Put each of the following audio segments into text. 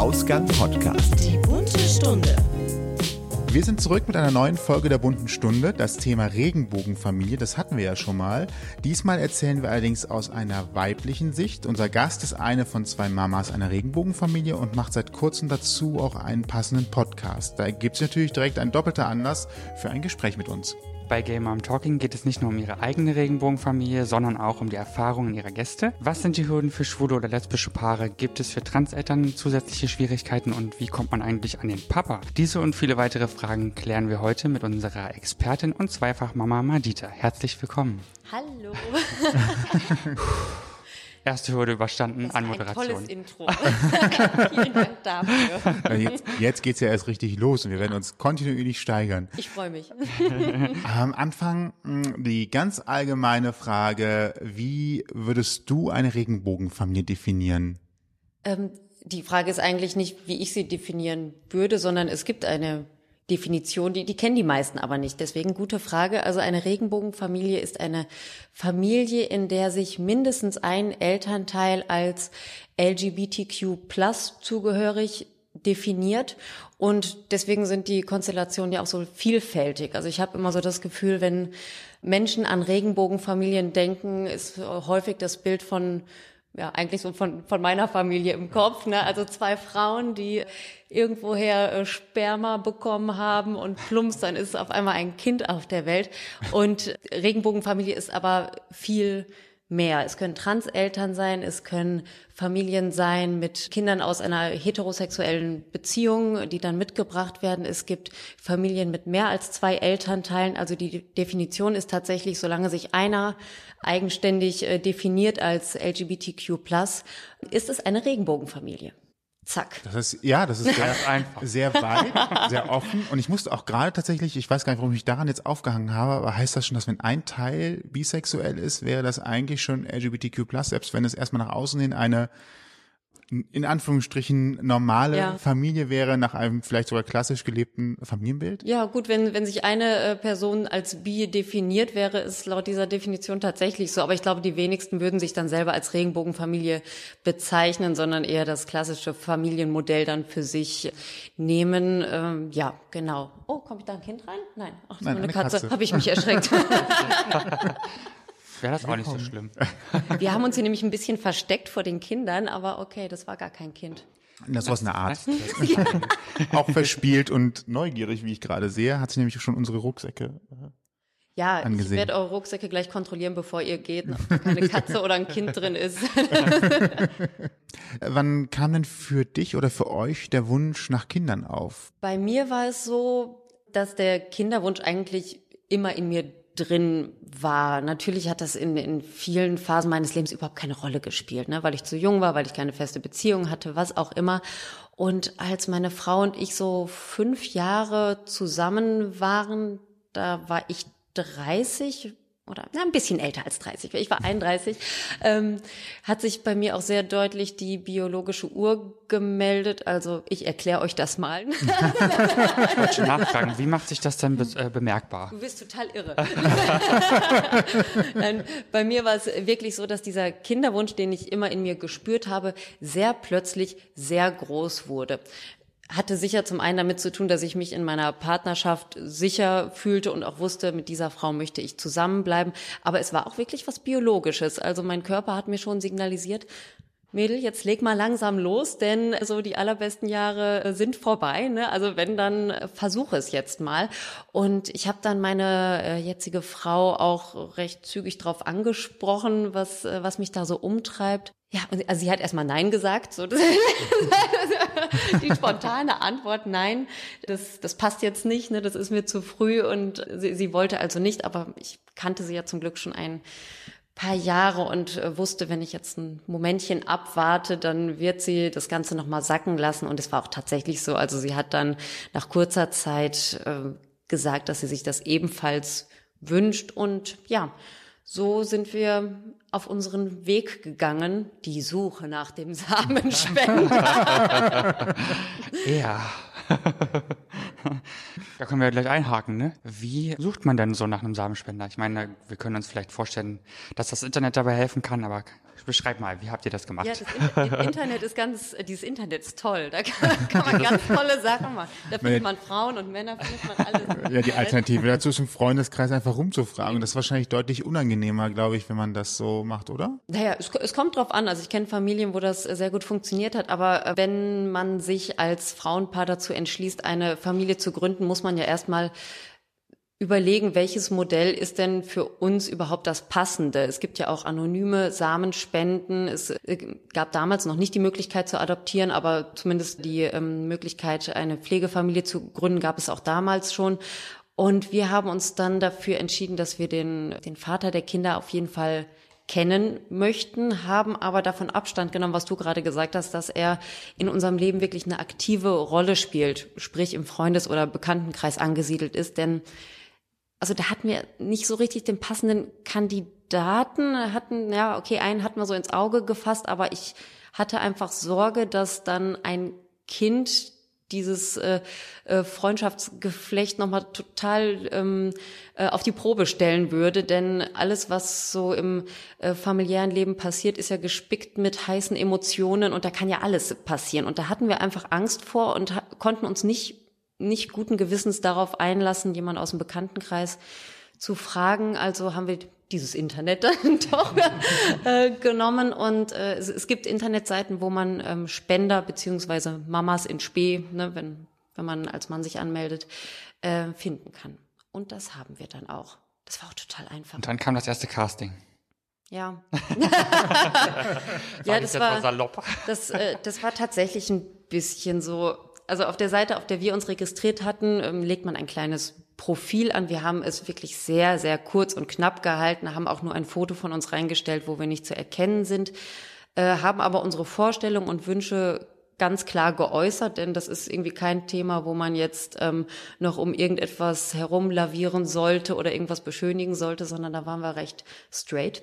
Ausgang Podcast. Die bunte Stunde. Wir sind zurück mit einer neuen Folge der bunten Stunde. Das Thema Regenbogenfamilie, das hatten wir ja schon mal. Diesmal erzählen wir allerdings aus einer weiblichen Sicht. Unser Gast ist eine von zwei Mamas einer Regenbogenfamilie und macht seit kurzem dazu auch einen passenden Podcast. Da gibt es natürlich direkt ein doppelter Anlass für ein Gespräch mit uns. Bei Game Mom Talking geht es nicht nur um ihre eigene Regenbogenfamilie, sondern auch um die Erfahrungen ihrer Gäste. Was sind die Hürden für schwule oder lesbische Paare? Gibt es für Transeltern zusätzliche Schwierigkeiten und wie kommt man eigentlich an den Papa? Diese und viele weitere Fragen klären wir heute mit unserer Expertin und Zweifachmama Madita. Herzlich willkommen. Hallo. Erste Hürde überstanden, Das war ein Anmoderation. tolles Intro. Vielen Dank dafür. Jetzt, jetzt geht's ja erst richtig los und wir werden uns kontinuierlich steigern. Ich freue mich. Am Anfang mh, die ganz allgemeine Frage, wie würdest du eine Regenbogenfamilie definieren? Ähm, die Frage ist eigentlich nicht, wie ich sie definieren würde, sondern es gibt eine Definition, die, die kennen die meisten aber nicht. Deswegen gute Frage. Also eine Regenbogenfamilie ist eine Familie, in der sich mindestens ein Elternteil als LGBTQ plus zugehörig definiert und deswegen sind die Konstellationen ja auch so vielfältig. Also ich habe immer so das Gefühl, wenn Menschen an Regenbogenfamilien denken, ist häufig das Bild von ja, eigentlich so von, von meiner Familie im Kopf, ne? Also zwei Frauen, die irgendwoher äh, Sperma bekommen haben und plumps, dann ist auf einmal ein Kind auf der Welt. Und Regenbogenfamilie ist aber viel mehr. Es können Transeltern sein, es können Familien sein mit Kindern aus einer heterosexuellen Beziehung, die dann mitgebracht werden. Es gibt Familien mit mehr als zwei Elternteilen. Also die Definition ist tatsächlich, solange sich einer eigenständig äh, definiert als LGBTQ+, ist es eine Regenbogenfamilie. Zack. Das ist, ja, das ist sehr, einfach. sehr weit, sehr offen. Und ich musste auch gerade tatsächlich, ich weiß gar nicht, warum ich mich daran jetzt aufgehangen habe, aber heißt das schon, dass wenn ein Teil bisexuell ist, wäre das eigentlich schon LGBTQ+, selbst wenn es erstmal nach außen hin eine in Anführungsstrichen normale Ja. Familie wäre, nach einem vielleicht sogar klassisch gelebten Familienbild? Ja, gut, wenn, wenn sich eine äh, Person als bi definiert, wäre es laut dieser Definition tatsächlich so. Aber ich glaube, die wenigsten würden sich dann selber als Regenbogenfamilie bezeichnen, sondern eher das klassische Familienmodell dann für sich nehmen. Ähm, ja, genau. Oh, kommt da ein Kind rein? Nein. Ach, Nein, eine eine Katze. Katze. Habe ich mich erschreckt. Wäre das auch nicht so schlimm. Wir haben uns hier nämlich ein bisschen versteckt vor den Kindern, aber okay, das war gar kein Kind. Das war eine Art. auch verspielt und neugierig, wie ich gerade sehe, hat sich nämlich schon unsere Rucksäcke. äh, Ja, Angesehen. ich werde eure Rucksäcke gleich kontrollieren, bevor ihr geht, ob da keine Katze oder ein Kind drin ist. Wann kam denn für dich oder für euch der Wunsch nach Kindern auf? Bei mir war es so, dass der Kinderwunsch eigentlich immer in mir drin war. Natürlich hat das in, in vielen Phasen meines Lebens überhaupt keine Rolle gespielt, ne? weil ich zu jung war, weil ich keine feste Beziehung hatte, was auch immer. Und als meine Frau und ich so fünf Jahre zusammen waren, da war ich 30 oder na, ein bisschen älter als 30, ich war 31, ähm, hat sich bei mir auch sehr deutlich die biologische Uhr gemeldet. Also ich erkläre euch das mal. Ich wollte schon nachfragen, wie macht sich das denn be äh, bemerkbar? Du bist total irre. Nein, bei mir war es wirklich so, dass dieser Kinderwunsch, den ich immer in mir gespürt habe, sehr plötzlich sehr groß wurde. Hatte sicher zum einen damit zu tun, dass ich mich in meiner Partnerschaft sicher fühlte und auch wusste, mit dieser Frau möchte ich zusammenbleiben. Aber es war auch wirklich was Biologisches. Also mein Körper hat mir schon signalisiert, Mädel, jetzt leg mal langsam los, denn so die allerbesten Jahre äh, sind vorbei. Ne? Also wenn, dann äh, versuche es jetzt mal. Und ich habe dann meine äh, jetzige Frau auch recht zügig drauf angesprochen, was, was mich da so umtreibt. Ja, also sie hat erstmal Nein gesagt. So, die spontane Antwort, nein, das, das passt jetzt nicht, ne, das ist mir zu früh und sie, sie wollte also nicht, aber ich kannte sie ja zum Glück schon ein paar Jahre und äh, wusste, wenn ich jetzt ein Momentchen abwarte, dann wird sie das Ganze nochmal sacken lassen. Und es war auch tatsächlich so. Also sie hat dann nach kurzer Zeit äh, gesagt, dass sie sich das ebenfalls wünscht. Und ja, so sind wir auf unseren Weg gegangen, die Suche nach dem Samenspender. Ja. da können wir gleich einhaken, ne? Wie sucht man denn so nach einem Samenspender? Ich meine, wir können uns vielleicht vorstellen, dass das Internet dabei helfen kann, aber Beschreib mal, wie habt ihr das gemacht? Ja, das In Internet ist ganz, dieses Internet ist toll. Da kann, kann man ganz tolle Sachen machen. Da findet man Frauen und Männer, findet man alles. Ja, die Alternative dazu ist im Freundeskreis einfach rumzufragen. Das ist wahrscheinlich deutlich unangenehmer, glaube ich, wenn man das so macht, oder? Naja, es, es kommt drauf an. Also ich kenne Familien, wo das sehr gut funktioniert hat. Aber wenn man sich als Frauenpaar dazu entschließt, eine Familie zu gründen, muss man ja erstmal überlegen, welches Modell ist denn für uns überhaupt das passende. Es gibt ja auch anonyme Samenspenden. Es äh, gab damals noch nicht die Möglichkeit zu adoptieren, aber zumindest die ähm, Möglichkeit, eine Pflegefamilie zu gründen, gab es auch damals schon. Und wir haben uns dann dafür entschieden, dass wir den, den Vater der Kinder auf jeden Fall kennen möchten, haben aber davon Abstand genommen, was du gerade gesagt hast, dass er in unserem Leben wirklich eine aktive Rolle spielt, sprich im Freundes- oder Bekanntenkreis angesiedelt ist, denn also da hatten wir nicht so richtig den passenden Kandidaten, hatten, ja, okay, einen hatten wir so ins Auge gefasst, aber ich hatte einfach Sorge, dass dann ein Kind dieses äh, äh, Freundschaftsgeflecht nochmal total ähm, äh, auf die Probe stellen würde. Denn alles, was so im äh, familiären Leben passiert, ist ja gespickt mit heißen Emotionen und da kann ja alles passieren. Und da hatten wir einfach Angst vor und konnten uns nicht nicht guten Gewissens darauf einlassen, jemand aus dem Bekanntenkreis zu fragen. Also haben wir dieses Internet dann doch äh, genommen und äh, es, es, gibt Internetseiten, wo man ähm, Spender beziehungsweise Mamas in Spee, ne, wenn, wenn man als Mann sich anmeldet, äh, finden kann. Und das haben wir dann auch. Das war auch total einfach. Und dann kam das erste Casting. Ja. ja, das war, das, äh, das war tatsächlich ein bisschen so, also auf der Seite, auf der wir uns registriert hatten, ähm, legt man ein kleines Profil an. Wir haben es wirklich sehr, sehr kurz und knapp gehalten, haben auch nur ein Foto von uns reingestellt, wo wir nicht zu erkennen sind, äh, haben aber unsere Vorstellungen und Wünsche ganz klar geäußert, denn das ist irgendwie kein Thema, wo man jetzt ähm, noch um irgendetwas herumlavieren sollte oder irgendwas beschönigen sollte, sondern da waren wir recht straight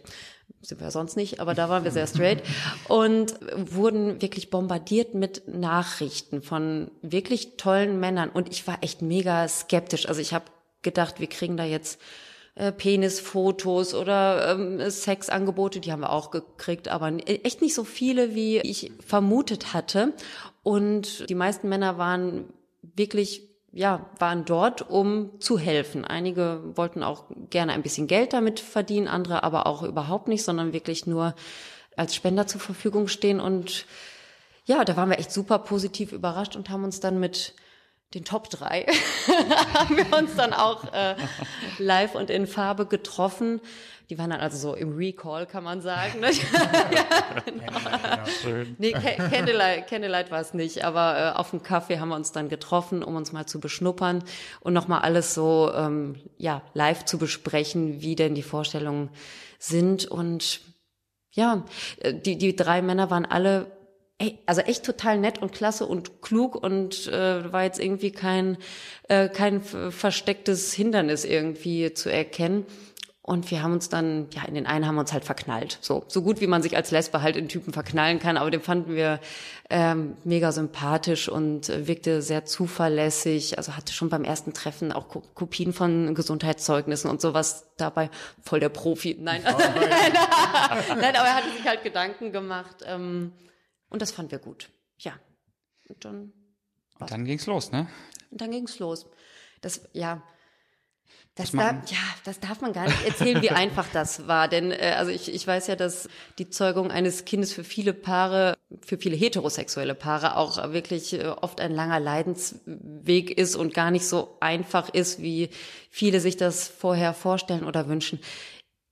sind wir sonst nicht, aber da waren wir sehr straight und wurden wirklich bombardiert mit Nachrichten von wirklich tollen Männern und ich war echt mega skeptisch. Also ich habe gedacht, wir kriegen da jetzt äh, Penisfotos oder ähm, Sexangebote, die haben wir auch gekriegt, aber echt nicht so viele, wie ich vermutet hatte. Und die meisten Männer waren wirklich ja, waren dort, um zu helfen. Einige wollten auch gerne ein bisschen Geld damit verdienen, andere aber auch überhaupt nicht, sondern wirklich nur als Spender zur Verfügung stehen. Und ja, da waren wir echt super positiv überrascht und haben uns dann mit den Top 3 haben wir uns dann auch äh, live und in Farbe getroffen. Die waren dann also so im Recall, kann man sagen. Ne? ja, genau. ja, schön. Nee, Candlelight, Candlelight war es nicht, aber äh, auf dem Kaffee haben wir uns dann getroffen, um uns mal zu beschnuppern und nochmal alles so ähm, ja live zu besprechen, wie denn die Vorstellungen sind. Und ja, äh, die, die drei Männer waren alle also echt total nett und klasse und klug und äh, war jetzt irgendwie kein äh, kein verstecktes Hindernis irgendwie zu erkennen. Und wir haben uns dann, ja, in den einen haben wir uns halt verknallt. So, so gut wie man sich als Lesbe halt in Typen verknallen kann, aber den fanden wir ähm, mega sympathisch und äh, wirkte sehr zuverlässig. Also hatte schon beim ersten Treffen auch Ko Kopien von Gesundheitszeugnissen und sowas dabei. Voll der Profi. Nein, oh, nein, aber er hatte sich halt Gedanken gemacht. Ähm, und das fanden wir gut. Ja. Und dann, und dann ging's los, ne? Und dann ging's los. Das, ja, das darf, ja, das darf man gar nicht erzählen, wie einfach das war. Denn äh, also ich, ich weiß ja, dass die Zeugung eines Kindes für viele Paare, für viele heterosexuelle Paare auch wirklich äh, oft ein langer Leidensweg ist und gar nicht so einfach ist, wie viele sich das vorher vorstellen oder wünschen.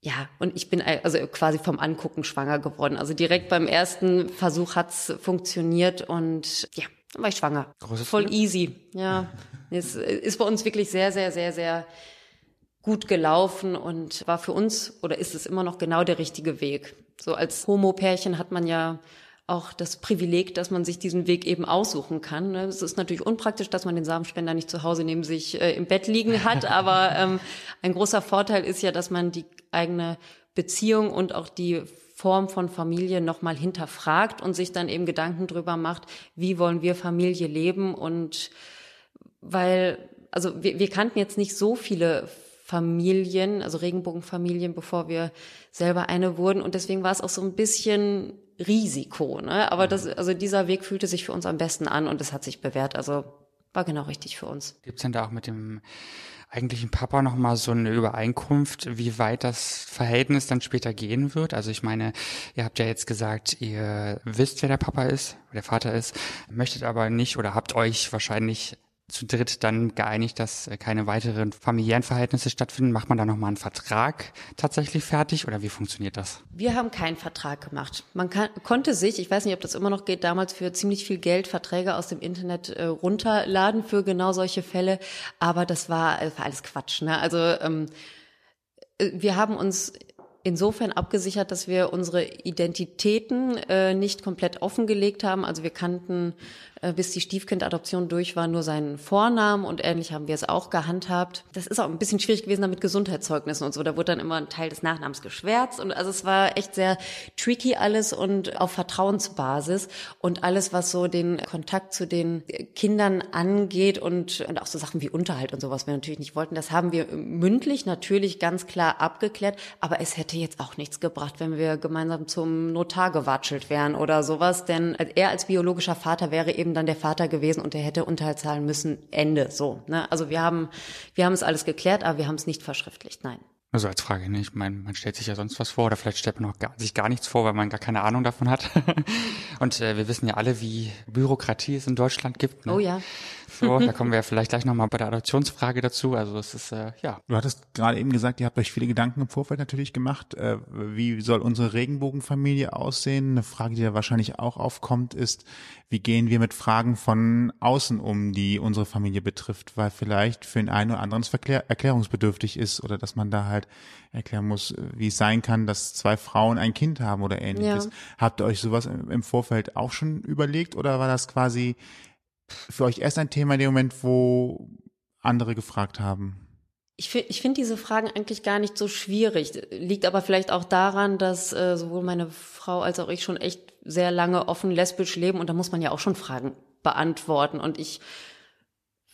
Ja, und ich bin also quasi vom Angucken schwanger geworden. Also direkt beim ersten Versuch hat's funktioniert und ja, dann war ich schwanger. Großes Voll easy. Ja, es ist bei uns wirklich sehr, sehr, sehr, sehr gut gelaufen und war für uns oder ist es immer noch genau der richtige Weg. So als Homo-Pärchen hat man ja auch das Privileg, dass man sich diesen Weg eben aussuchen kann. Ne? Es ist natürlich unpraktisch, dass man den Samenspender nicht zu Hause neben sich äh, im Bett liegen hat, aber ähm, ein großer Vorteil ist ja, dass man die eigene Beziehung und auch die Form von Familie nochmal hinterfragt und sich dann eben Gedanken drüber macht, wie wollen wir Familie leben und weil, also wir, wir kannten jetzt nicht so viele Familien, also Regenbogenfamilien, bevor wir selber eine wurden. Und deswegen war es auch so ein bisschen Risiko. Ne? Aber das, also dieser Weg fühlte sich für uns am besten an und es hat sich bewährt. Also war genau richtig für uns. Gibt's denn da auch mit dem eigentlichen Papa noch mal so eine Übereinkunft, wie weit das Verhältnis dann später gehen wird? Also ich meine, ihr habt ja jetzt gesagt, ihr wisst, wer der Papa ist, wer der Vater ist, möchtet aber nicht oder habt euch wahrscheinlich zu dritt dann geeinigt, dass äh, keine weiteren familiären Verhältnisse stattfinden? Macht man da nochmal einen Vertrag tatsächlich fertig oder wie funktioniert das? Wir haben keinen Vertrag gemacht. Man kann, konnte sich, ich weiß nicht, ob das immer noch geht, damals für ziemlich viel Geld Verträge aus dem Internet äh, runterladen für genau solche Fälle, aber das war, äh, war alles Quatsch. Ne? Also ähm, äh, wir haben uns insofern abgesichert, dass wir unsere Identitäten äh, nicht komplett offengelegt haben. Also wir kannten bis die Stiefkindadoption durch war, nur seinen Vornamen und ähnlich haben wir es auch gehandhabt. Das ist auch ein bisschen schwierig gewesen mit Gesundheitszeugnissen und so. Da wurde dann immer ein Teil des Nachnamens geschwärzt und also es war echt sehr tricky alles und auf Vertrauensbasis und alles, was so den Kontakt zu den Kindern angeht und, und auch so Sachen wie Unterhalt und sowas wir natürlich nicht wollten, das haben wir mündlich natürlich ganz klar abgeklärt, aber es hätte jetzt auch nichts gebracht, wenn wir gemeinsam zum Notar gewatschelt wären oder sowas, denn er als biologischer Vater wäre eben dann der Vater gewesen und der hätte Unterhalt zahlen müssen. Ende. So. Ne? Also wir haben, wir haben es alles geklärt, aber wir haben es nicht verschriftlicht. Nein. Also als Frage, ne? ich meine, man stellt sich ja sonst was vor oder vielleicht stellt man auch gar, sich gar nichts vor, weil man gar keine Ahnung davon hat. Und äh, wir wissen ja alle, wie Bürokratie es in Deutschland gibt. Ne? Oh ja. So, da kommen wir vielleicht gleich nochmal bei der Adoptionsfrage dazu. Also es ist, äh, ja. Du hattest gerade eben gesagt, ihr habt euch viele Gedanken im Vorfeld natürlich gemacht. Äh, wie soll unsere Regenbogenfamilie aussehen? Eine Frage, die da wahrscheinlich auch aufkommt, ist, wie gehen wir mit Fragen von außen um, die unsere Familie betrifft? Weil vielleicht für den einen oder anderen es erklärungsbedürftig ist oder dass man da halt erklären muss, wie es sein kann, dass zwei Frauen ein Kind haben oder ähnliches. Ja. Habt ihr euch sowas im Vorfeld auch schon überlegt oder war das quasi für euch erst ein Thema in dem Moment, wo andere gefragt haben? Ich finde ich finde diese Fragen eigentlich gar nicht so schwierig. Liegt aber vielleicht auch daran, dass äh, sowohl meine Frau als auch ich schon echt sehr lange offen lesbisch leben und da muss man ja auch schon Fragen beantworten. Und ich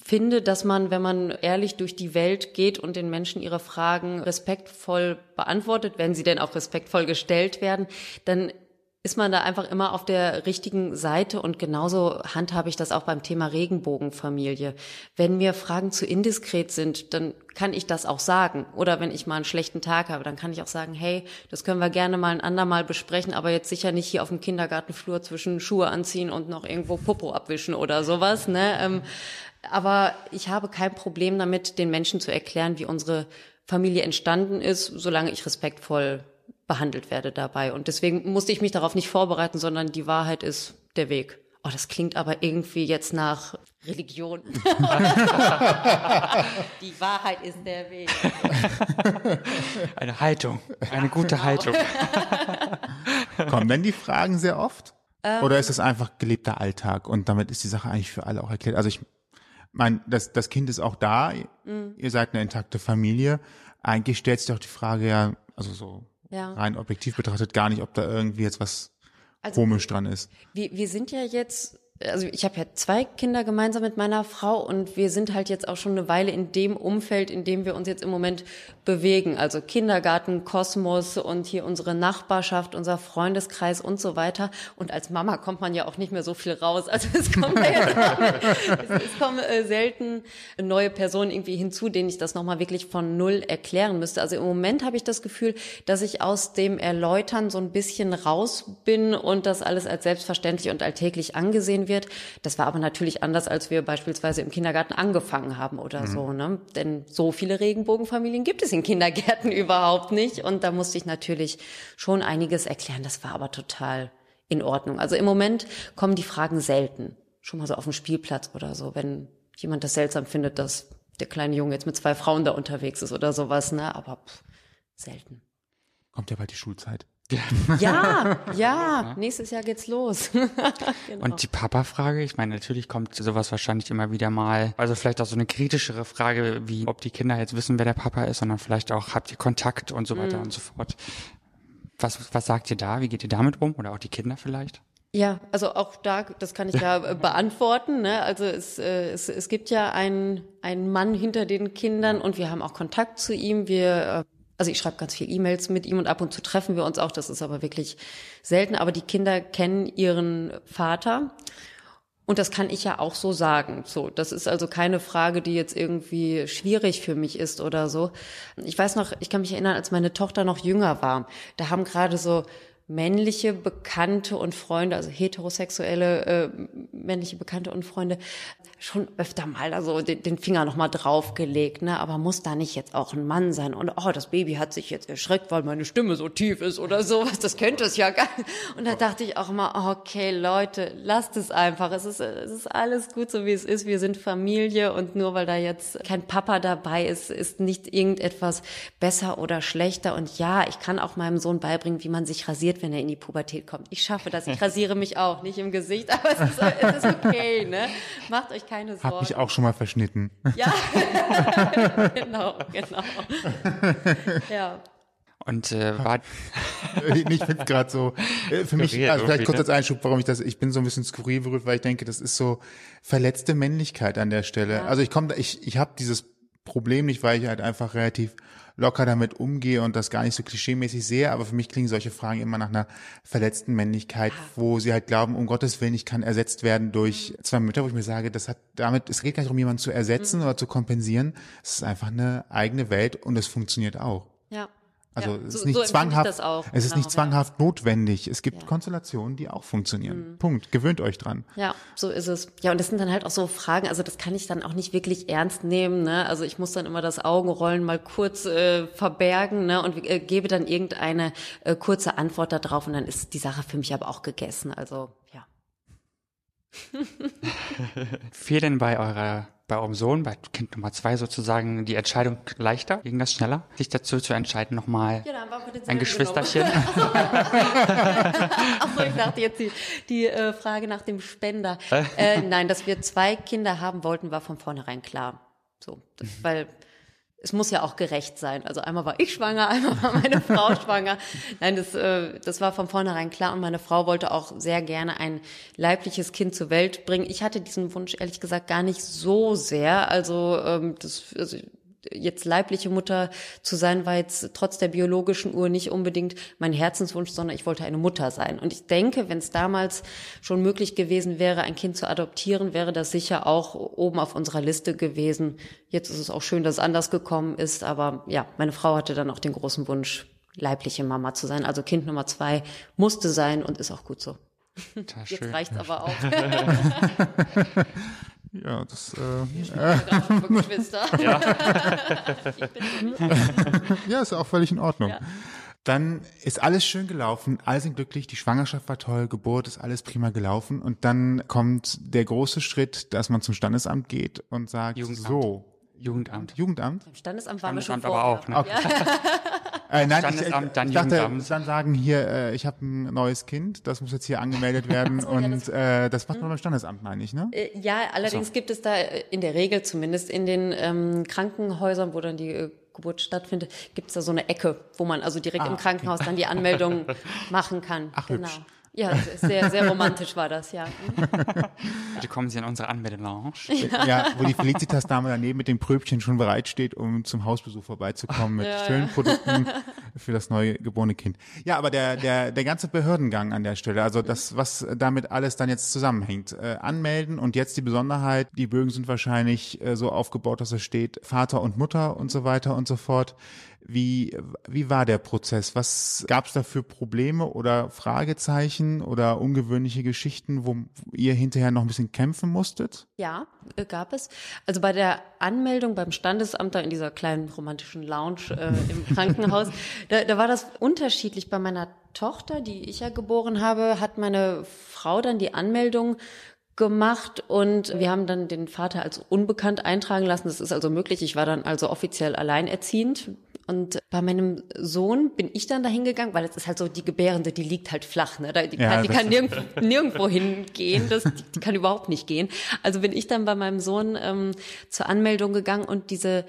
finde, dass man, wenn man ehrlich durch die Welt geht und den Menschen ihre Fragen respektvoll beantwortet, wenn sie denn auch respektvoll gestellt werden, dann ist man da einfach immer auf der richtigen Seite und genauso handhabe ich das auch beim Thema Regenbogenfamilie. Wenn mir Fragen zu indiskret sind, dann kann ich das auch sagen. Oder wenn ich mal einen schlechten Tag habe, dann kann ich auch sagen, hey, das können wir gerne mal ein andermal besprechen, aber jetzt sicher nicht hier auf dem Kindergartenflur zwischen Schuhe anziehen und noch irgendwo Popo abwischen oder sowas. Ne? Ähm, aber ich habe kein Problem damit, den Menschen zu erklären, wie unsere Familie entstanden ist, solange ich respektvoll behandelt werde dabei. Und deswegen musste ich mich darauf nicht vorbereiten, sondern die Wahrheit ist der Weg. Oh, das klingt aber irgendwie jetzt nach Religion. die Wahrheit ist der Weg. Eine Haltung, eine gute genau. Haltung. Kommen denn die Fragen sehr oft? Ähm, Oder ist es einfach gelebter Alltag und damit ist die Sache eigentlich für alle auch erklärt? Also ich meine, das, das Kind ist auch da, mhm. ihr seid eine intakte Familie. Eigentlich stellt sich doch die Frage ja, also so ja. rein objektiv betrachtet gar nicht, ob da irgendwie jetzt was also, komisch dran ist. Wir, wir sind ja jetzt also ich habe ja zwei Kinder gemeinsam mit meiner Frau und wir sind halt jetzt auch schon eine Weile in dem Umfeld, in dem wir uns jetzt im Moment bewegen. Also Kindergarten, Kosmos und hier unsere Nachbarschaft, unser Freundeskreis und so weiter. Und als Mama kommt man ja auch nicht mehr so viel raus. Also es kommen, es, es kommen äh, selten neue Personen irgendwie hinzu, denen ich das nochmal wirklich von null erklären müsste. Also im Moment habe ich das Gefühl, dass ich aus dem Erläutern so ein bisschen raus bin und das alles als selbstverständlich und alltäglich angesehen wird wird. Das war aber natürlich anders, als wir beispielsweise im Kindergarten angefangen haben oder mhm. so. Ne? Denn so viele Regenbogenfamilien gibt es in Kindergärten überhaupt nicht. Und da musste ich natürlich schon einiges erklären. Das war aber total in Ordnung. Also im Moment kommen die Fragen selten. Schon mal so auf dem Spielplatz oder so, wenn jemand das seltsam findet, dass der kleine Junge jetzt mit zwei Frauen da unterwegs ist oder sowas, ne? Aber pff, selten. Kommt ja bald die Schulzeit. Ja, ja, nächstes Jahr geht's los. genau. Und die Papa-Frage, ich meine, natürlich kommt sowas wahrscheinlich immer wieder mal, also vielleicht auch so eine kritischere Frage, wie ob die Kinder jetzt wissen, wer der Papa ist, sondern vielleicht auch, habt ihr Kontakt und so weiter mm. und so fort. Was, was sagt ihr da? Wie geht ihr damit um? Oder auch die Kinder vielleicht? Ja, also auch da, das kann ich ja beantworten. Ne? Also es, äh, es, es gibt ja einen, einen Mann hinter den Kindern und wir haben auch Kontakt zu ihm. Wir, äh, also ich schreibe ganz viel E-Mails mit ihm und ab und zu treffen wir uns auch. Das ist aber wirklich selten. Aber die Kinder kennen ihren Vater. Und das kann ich ja auch so sagen. So, das ist also keine Frage, die jetzt irgendwie schwierig für mich ist oder so. Ich weiß noch, ich kann mich erinnern, als meine Tochter noch jünger war, da haben gerade so männliche Bekannte und Freunde, also heterosexuelle äh, männliche Bekannte und Freunde, schon öfter mal also den, den Finger noch mal draufgelegt, ne? Aber muss da nicht jetzt auch ein Mann sein? Und oh, das Baby hat sich jetzt erschreckt, weil meine Stimme so tief ist oder sowas. Das könnte es ja gar nicht. Und da dachte ich auch immer, okay, Leute, lasst es einfach. Es ist, es ist alles gut, so wie es ist. Wir sind Familie und nur weil da jetzt kein Papa dabei ist, ist nicht irgendetwas besser oder schlechter. Und ja, ich kann auch meinem Sohn beibringen, wie man sich rasiert, wenn er in die Pubertät kommt. Ich schaffe das. Ich rasiere mich auch, nicht im Gesicht, aber es ist, es ist okay, ne? Macht euch keine Sorgen. Hab mich auch schon mal verschnitten. Ja, genau, genau. Ja. Und äh, war ich finde gerade so, äh, für mich, also vielleicht kurz als Einschub, warum ich das, ich bin so ein bisschen skurril berührt, weil ich denke, das ist so verletzte Männlichkeit an der Stelle. Ja. Also ich komme, ich, ich habe dieses Problem nicht, weil ich halt einfach relativ locker damit umgehe und das gar nicht so klischeemäßig sehe, aber für mich klingen solche Fragen immer nach einer verletzten Männlichkeit, wo sie halt glauben, um Gottes Willen, ich kann ersetzt werden durch zwei Mütter, wo ich mir sage, das hat damit, es geht gar nicht darum, jemanden zu ersetzen Mhm. oder zu kompensieren. Es ist einfach eine eigene Welt und es funktioniert auch. Ja. Also ja, es so- ist nicht so empfinde ich zwanghaft, auch, es ist genau, nicht ja. zwanghaft notwendig. Es gibt Ja. Mhm. Konstellationen, die auch funktionieren. Punkt. Gewöhnt euch dran. Ja, so ist es. Ja, und das sind dann halt auch so Fragen, also das kann ich dann auch nicht wirklich ernst nehmen. Ne? Also ich muss dann immer das Augenrollen mal kurz äh, verbergen ne? und äh, gebe dann irgendeine äh, kurze Antwort darauf und dann ist die Sache für mich aber auch gegessen. Also ja. fiel denn bei eurer bei eurem Sohn, bei Kind Nummer zwei sozusagen, die Entscheidung leichter? Ging das schneller, sich dazu zu entscheiden, nochmal Ja, den ein Geschwisterchen? Achso, ich dachte jetzt die, die äh, Frage nach dem Spender. Äh, nein, dass wir zwei Kinder haben wollten, war von vornherein klar. So, das, weil es muss ja auch gerecht sein. Also einmal war ich schwanger, einmal war meine Frau schwanger. Nein, das, äh, das war von vornherein klar und meine Frau wollte auch sehr gerne ein leibliches Kind zur Welt bringen. Ich hatte diesen Wunsch ehrlich gesagt gar nicht so sehr. Also ähm, das also, jetzt leibliche Mutter zu sein, war jetzt trotz der biologischen Uhr nicht unbedingt mein Herzenswunsch, sondern ich wollte eine Mutter sein. Und ich denke, wenn es damals schon möglich gewesen wäre, ein Kind zu adoptieren, wäre das sicher auch oben auf unserer Liste gewesen. Jetzt ist es auch schön, dass es anders gekommen ist, aber ja, meine Frau hatte dann auch den großen Wunsch, leibliche Mama zu sein. Also Kind Nummer zwei musste sein und ist auch gut so. Jetzt reicht's aber auch. Ja, das, äh, Ich habe Geschwister. ich bin ja, ist auch völlig in Ordnung. Ja. Dann ist alles schön gelaufen, alle sind glücklich, die Schwangerschaft war toll, Geburt ist alles prima gelaufen und dann kommt der große Schritt, dass man zum Standesamt geht und sagt, Jugendamt. so, Jugendamt. Jugendamt? Im Standesamt waren wir schon Standesamt aber vorher. auch, ne? Äh, nein, Standesamt, ich, dann ich dachte, Jugendamt. dann sagen hier, äh, ich habe ein neues Kind, das muss jetzt hier angemeldet werden ja, und das- äh, das macht man beim Standesamt, meine ich, ne? Äh, Ja, allerdings gibt es da äh, in der Regel zumindest in den ähm, Krankenhäusern, wo dann die äh, Geburt stattfindet, gibt es da so eine Ecke, wo man also direkt Ah, im Krankenhaus dann die Anmeldung machen kann. Ach, genau. hübsch. Ja, sehr, sehr romantisch war das, ja. Bitte kommen Sie in unsere Anmeldelounge. Ja, wo die Felicitas-Dame daneben mit dem Pröbchen schon bereitsteht, um zum Hausbesuch vorbeizukommen mit Ja, schönen Produkten für das neue geborene Kind. Ja, aber der, der, der ganze Behördengang an der Stelle, also das, was damit alles dann jetzt zusammenhängt. Äh, anmelden und jetzt die Besonderheit, die Bögen sind wahrscheinlich äh, so aufgebaut, dass es steht Vater und Mutter und so weiter und so fort. Wie, wie war der Prozess? Was gab es da für Probleme oder Fragezeichen oder ungewöhnliche Geschichten, wo ihr hinterher noch ein bisschen kämpfen musstet? Ja, äh, gab es. Also bei der Anmeldung beim Standesamt da in dieser kleinen romantischen Lounge äh, im Krankenhaus, da, da war das unterschiedlich. Bei meiner Tochter, die ich ja geboren habe, hat meine Frau dann die Anmeldung gemacht und wir haben dann den Vater als unbekannt eintragen lassen. Das ist also möglich. Ich war dann also offiziell alleinerziehend. Und bei meinem Sohn bin ich dann dahin gegangen, weil es ist halt so, die Gebärende, die liegt halt flach, ne? Die Ja, kann, die das kann nirgendwo, nirgendwo hingehen, das, die, die kann überhaupt nicht gehen. Also bin ich dann bei meinem Sohn ähm, zur Anmeldung gegangen und diese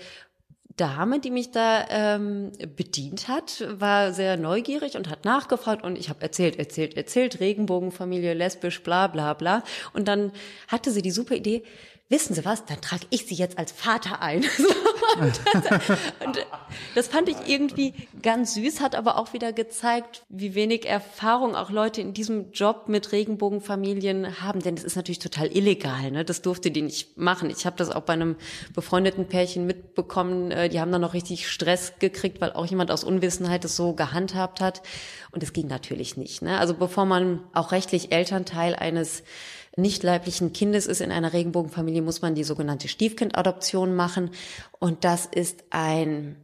Dame, die mich da ähm, bedient hat, war sehr neugierig und hat nachgefragt und ich habe erzählt, erzählt, erzählt, Regenbogenfamilie, lesbisch, bla bla bla. Und dann hatte sie die super Idee, wissen Sie was, dann trage ich Sie jetzt als Vater ein. und, das, und das fand ich irgendwie ganz süß, hat aber auch wieder gezeigt, wie wenig Erfahrung auch Leute in diesem Job mit Regenbogenfamilien haben. Denn es ist natürlich total illegal. Ne? Das durfte die nicht machen. Ich habe das auch bei einem befreundeten Pärchen mitbekommen. Äh, die haben dann noch richtig Stress gekriegt, weil auch jemand aus Unwissenheit das so gehandhabt hat. Und es ging natürlich nicht. Ne? Also bevor man auch rechtlich Elternteil eines nicht leiblichen Kindes ist in einer Regenbogenfamilie, muss man die sogenannte Stiefkindadoption machen. Und das ist ein,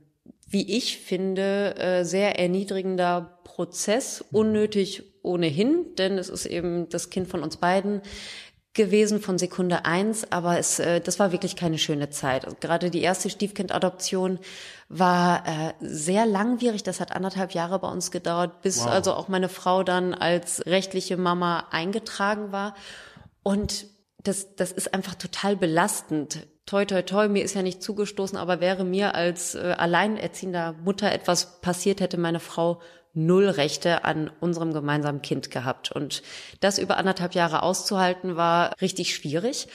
wie ich finde, äh, sehr erniedrigender Prozess, unnötig ohnehin, denn es ist eben das Kind von uns beiden gewesen von Sekunde eins, aber es, äh, das war wirklich keine schöne Zeit. Also gerade die erste Stiefkindadoption war äh, sehr langwierig. Das hat anderthalb Jahre bei uns gedauert, bis wow. also auch meine Frau dann als rechtliche Mama eingetragen war. Und das, das ist einfach total belastend. Toi, toi, toi, mir ist ja nicht zugestoßen, aber wäre mir als äh, alleinerziehender Mutter etwas passiert, hätte meine Frau null Rechte an unserem gemeinsamen Kind gehabt. Und das über anderthalb Jahre auszuhalten, war richtig schwierig.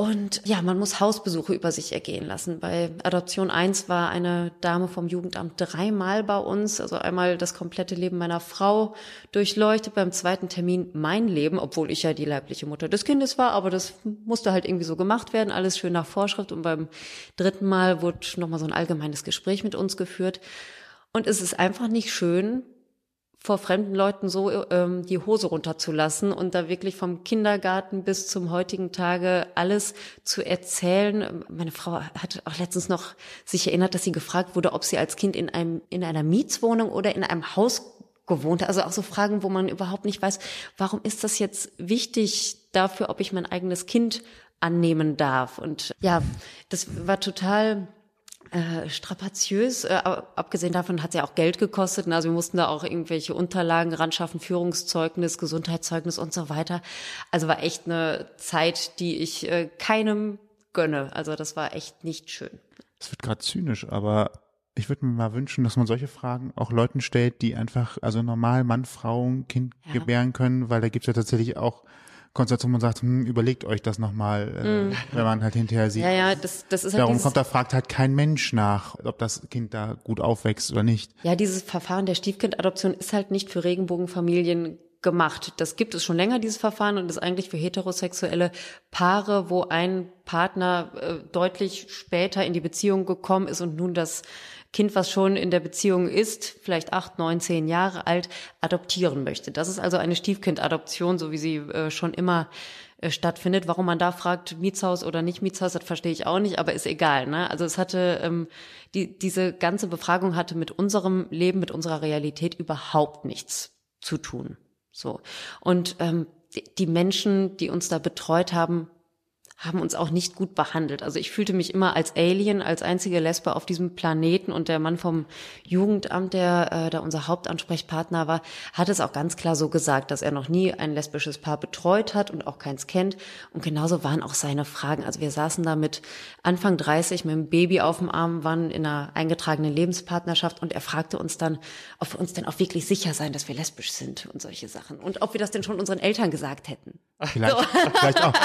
Und ja, man muss Hausbesuche über sich ergehen lassen. Bei Adoption 1 war eine Dame vom Jugendamt dreimal bei uns, also einmal das komplette Leben meiner Frau durchleuchtet, beim zweiten Termin mein Leben, obwohl ich ja die leibliche Mutter des Kindes war, aber das musste halt irgendwie so gemacht werden, alles schön nach Vorschrift. Und beim dritten Mal wurde nochmal so ein allgemeines Gespräch mit uns geführt. Und es ist einfach nicht schön, vor fremden Leuten so ähm, die Hose runterzulassen und da wirklich vom Kindergarten bis zum heutigen Tage alles zu erzählen. Meine Frau hat auch letztens noch sich erinnert, dass sie gefragt wurde, ob sie als Kind in einem in einer Mietswohnung oder in einem Haus gewohnt. Also auch so Fragen, wo man überhaupt nicht weiß, warum ist das jetzt wichtig dafür, ob ich mein eigenes Kind annehmen darf. Und ja, das war total äh, strapaziös. Äh, abgesehen davon hat es ja auch Geld gekostet. Also wir mussten da auch irgendwelche Unterlagen ran schaffen, Führungszeugnis, Gesundheitszeugnis und so weiter. Also war echt eine Zeit, die ich äh, keinem gönne. Also das war echt nicht schön. Es wird gerade zynisch, aber ich würde mir mal wünschen, dass man solche Fragen auch Leuten stellt, die einfach, also normal Mann, Frau, Kind ja. gebären können, weil da gibt's ja tatsächlich auch Konstellation, man sagt, hm, überlegt euch das nochmal, äh, mm. wenn man halt hinterher sieht. Ja, ja, das, das ist halt Darum kommt, da fragt halt kein Mensch nach, ob das Kind da gut aufwächst oder nicht. Ja, dieses Verfahren der Stiefkindadoption ist halt nicht für Regenbogenfamilien gemacht. Das gibt es schon länger, dieses Verfahren, und ist eigentlich für heterosexuelle Paare, wo ein Partner äh, deutlich später in die Beziehung gekommen ist und nun das Kind, was schon in der Beziehung ist, vielleicht acht, neun, zehn Jahre alt, adoptieren möchte. Das ist also eine Stiefkindadoption, so wie sie äh, schon immer äh, stattfindet. Warum man da fragt, Mietshaus oder nicht Mietshaus, das verstehe ich auch nicht, aber ist egal. Ne? Also es hatte, ähm, die, diese ganze Befragung hatte mit unserem Leben, mit unserer Realität überhaupt nichts zu tun. So. Und ähm, die Menschen, die uns da betreut haben, haben uns auch nicht gut behandelt. Also ich fühlte mich immer als Alien, als einzige Lesbe auf diesem Planeten und der Mann vom Jugendamt, der äh, da unser Hauptansprechpartner war, hat es auch ganz klar so gesagt, dass er noch nie ein lesbisches Paar betreut hat und auch keins kennt. Und genauso waren auch seine Fragen. Also wir saßen da mit Anfang 30 mit einem Baby auf dem Arm, waren in einer eingetragenen Lebenspartnerschaft und er fragte uns dann, ob wir uns denn auch wirklich sicher sein, dass wir lesbisch sind und solche Sachen. Und ob wir das denn schon unseren Eltern gesagt hätten. Vielleicht, so. vielleicht auch.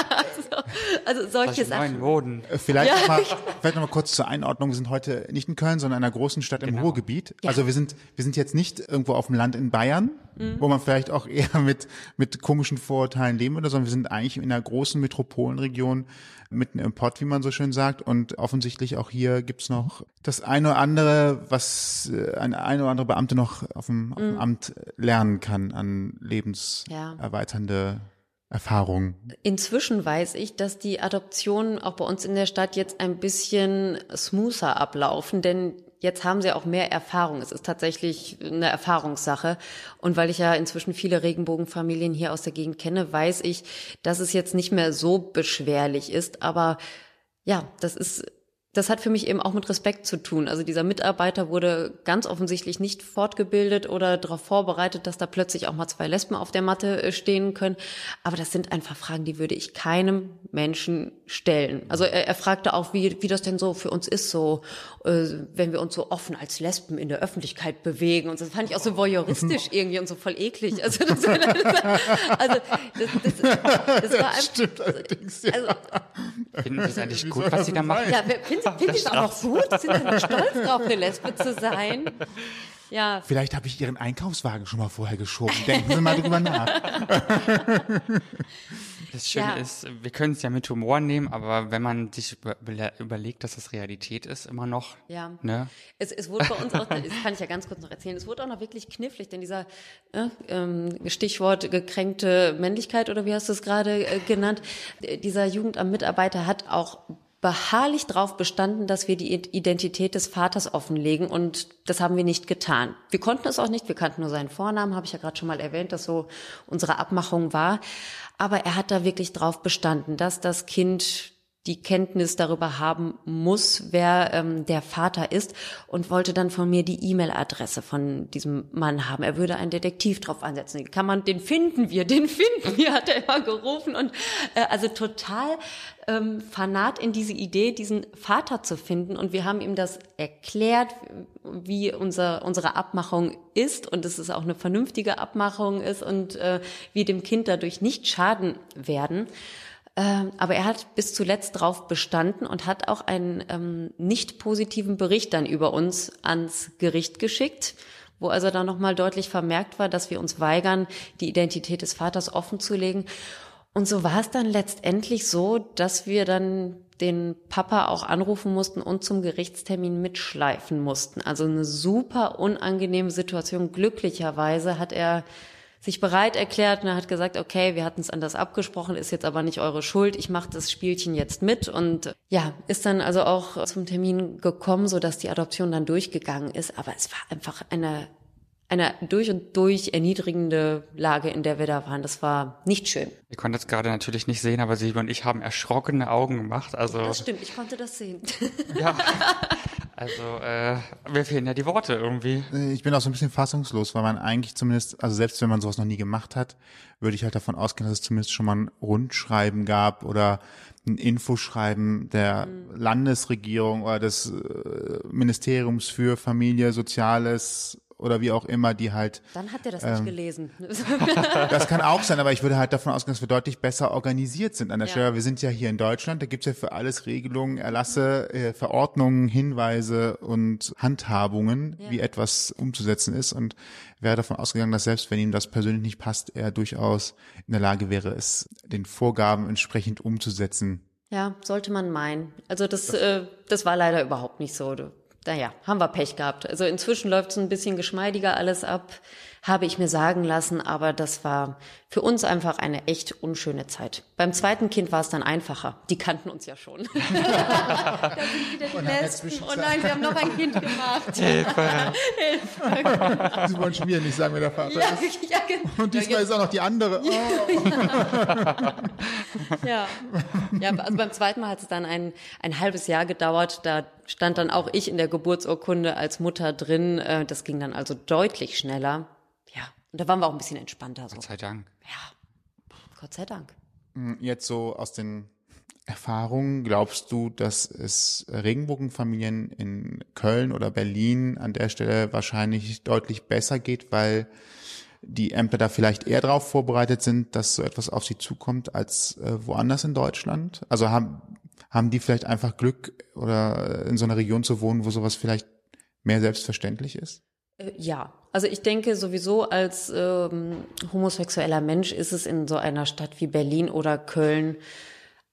Also, also solche Sachen. Boden. Äh, vielleicht, ja. noch mal, vielleicht noch mal kurz zur Einordnung. Wir sind heute nicht in Köln, sondern in einer großen Stadt im genau. Ruhrgebiet. Ja. Also wir sind, wir sind jetzt nicht irgendwo auf dem Land in Bayern, mhm. wo man vielleicht auch eher mit, mit komischen Vorurteilen leben würde, sondern wir sind eigentlich in einer großen Metropolenregion mitten im Pott, wie man so schön sagt. Und offensichtlich auch hier gibt's noch das eine oder andere, was äh, ein eine oder andere Beamte noch auf dem, auf dem mhm. Amt lernen kann an lebenserweiternde ja. Erfahrung? Inzwischen weiß ich, dass die Adoptionen auch bei uns in der Stadt jetzt ein bisschen smoother ablaufen, denn jetzt haben sie auch mehr Erfahrung. Es ist tatsächlich eine Erfahrungssache. Und weil ich ja inzwischen viele Regenbogenfamilien hier aus der Gegend kenne, weiß ich, dass es jetzt nicht mehr so beschwerlich ist. Aber ja, das ist das hat für mich eben auch mit Respekt zu tun. Also dieser Mitarbeiter wurde ganz offensichtlich nicht fortgebildet oder darauf vorbereitet, dass da plötzlich auch mal zwei Lesben auf der Matte äh, stehen können. Aber das sind einfach Fragen, die würde ich keinem Menschen stellen. Also er, er fragte auch, wie, wie das denn so für uns ist, so äh, wenn wir uns so offen als Lesben in der Öffentlichkeit bewegen. Und das fand ich auch so voyeuristisch irgendwie und so voll eklig. Also das, also das, das, das war einfach, Stimmt allerdings, ja. also, Finden Sie es eigentlich Wie gut, was Sie da machen? ja, finden Sie finden Sie es auch noch gut? Sind Sie stolz drauf, eine Lesbe zu sein? Ja, Vielleicht habe ich Ihren Einkaufswagen schon mal vorher geschoben. Denken Sie mal drüber nach. Das Schöne Ja. ist, wir können es ja mit Humor nehmen, aber wenn man sich über, überlegt, dass das Realität ist, immer noch, ja. ne? Es, es wurde bei uns auch, das kann ich ja ganz kurz noch erzählen, es wurde auch noch wirklich knifflig, denn dieser äh, ähm, Stichwort gekränkte Männlichkeit oder wie hast du es gerade äh, genannt, äh, dieser Jugendamt-Mitarbeiter hat auch beharrlich darauf bestanden, dass wir die Identität des Vaters offenlegen und das haben wir nicht getan. Wir konnten es auch nicht, wir kannten nur seinen Vornamen, habe ich ja gerade schon mal erwähnt, dass so unsere Abmachung war. Aber er hat da wirklich drauf bestanden, dass das Kind die Kenntnis darüber haben muss, wer ähm, der Vater ist und wollte dann von mir die E-Mail-Adresse von diesem Mann haben. Er würde einen Detektiv drauf ansetzen. Kann man, den finden wir, den finden wir, hat er immer gerufen und äh, also total ähm, fanat in diese Idee, diesen Vater zu finden. Und wir haben ihm das erklärt, wie unser, unsere Abmachung ist und dass es auch eine vernünftige Abmachung ist und äh, wir dem Kind dadurch nicht schaden werden. Ähm, aber er hat bis zuletzt drauf bestanden und hat auch einen ähm, nicht positiven Bericht dann über uns ans Gericht geschickt, wo also dann nochmal deutlich vermerkt war, dass wir uns weigern, die Identität des Vaters offenzulegen. Und so war es dann letztendlich so, dass wir dann den Papa auch anrufen mussten und zum Gerichtstermin mitschleifen mussten. Also eine super unangenehme Situation. Glücklicherweise hat er sich bereit erklärt und er hat gesagt, okay, wir hatten es anders abgesprochen, ist jetzt aber nicht eure Schuld, ich mache das Spielchen jetzt mit. Und ja, ist dann also auch zum Termin gekommen, so dass die Adoption dann durchgegangen ist, aber es war einfach eine eine durch und durch erniedrigende Lage, in der wir da waren. Das war nicht schön. Ihr konntet es gerade natürlich nicht sehen, aber Silvia und ich haben erschrockene Augen gemacht. Also, Das stimmt, ich konnte das sehen. ja. Also, äh, mir fehlen ja die Worte irgendwie. Äh, Ich bin auch so ein bisschen fassungslos, weil man eigentlich zumindest, also selbst wenn man sowas noch nie gemacht hat, würde ich halt davon ausgehen, dass es zumindest schon mal ein Rundschreiben gab oder ein Infoschreiben der Landesregierung oder des äh, Ministeriums für Familie, Soziales oder wie auch immer, die halt Dann hat er das nicht gelesen. Das kann auch sein, aber ich würde halt davon ausgehen, dass wir deutlich besser organisiert sind an der Ja. Stelle. Wir sind ja hier in Deutschland, da gibt's ja für alles Regelungen, Erlasse, äh, Verordnungen, Hinweise und Handhabungen, Ja. wie etwas umzusetzen ist und wäre davon ausgegangen, dass selbst wenn ihm das persönlich nicht passt, er durchaus in der Lage wäre, es den Vorgaben entsprechend umzusetzen. Ja, sollte man meinen. Also das, äh, das war leider überhaupt nicht so. Naja, haben wir Pech gehabt. Also inzwischen läuft es ein bisschen geschmeidiger alles ab, habe ich mir sagen lassen, aber das war für uns einfach eine echt unschöne Zeit. Beim zweiten Kind war es dann einfacher. Die kannten uns ja schon. da sind wieder die. Zwischenzeit- Oh nein, wir haben noch ein Kind gemacht. Sie wollen schon wieder nicht sagen, wer der Vater ja, ist. ja, genau. Und diesmal ist auch noch die andere. Oh. Ja, ja also beim zweiten Mal hat es dann ein, ein halbes Jahr gedauert. Da stand dann auch ich in der Geburtsurkunde als Mutter drin. Äh, Das ging dann also deutlich schneller. Ja, und da waren wir auch ein bisschen entspannter. So. Gott sei Dank. Ja, Gott sei Dank. Jetzt so aus den Erfahrungen, glaubst du, dass es Regenbogenfamilien in Köln oder Berlin an der Stelle wahrscheinlich deutlich besser geht, weil die Ämter da vielleicht eher darauf vorbereitet sind, dass so etwas auf sie zukommt als äh, woanders in Deutschland? Also haben, haben die vielleicht einfach Glück oder in so einer Region zu wohnen, wo sowas vielleicht mehr selbstverständlich ist? Äh, Ja, also ich denke sowieso als ähm, homosexueller Mensch ist es in so einer Stadt wie Berlin oder Köln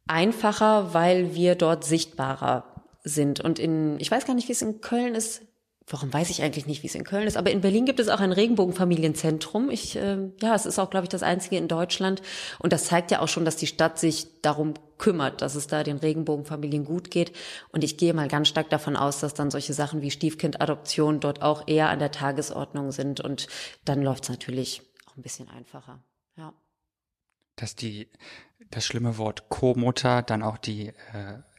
einfacher, weil wir dort sichtbarer sind. Und in, ich weiß gar nicht, wie es in Köln ist. Warum weiß ich eigentlich nicht, wie es in Köln ist? Aber in Berlin gibt es auch ein Regenbogenfamilienzentrum. Ich, äh, ja, es ist auch, glaube ich, das einzige in Deutschland. Und das zeigt ja auch schon, dass die Stadt sich darum kümmert, dass es da den Regenbogenfamilien gut geht. Und ich gehe mal ganz stark davon aus, dass dann solche Sachen wie Stiefkindadoption dort auch eher an der Tagesordnung sind. Und dann läuft es natürlich auch ein bisschen einfacher. Ja. Dass die, das schlimme Wort Co-Mutter dann auch die äh,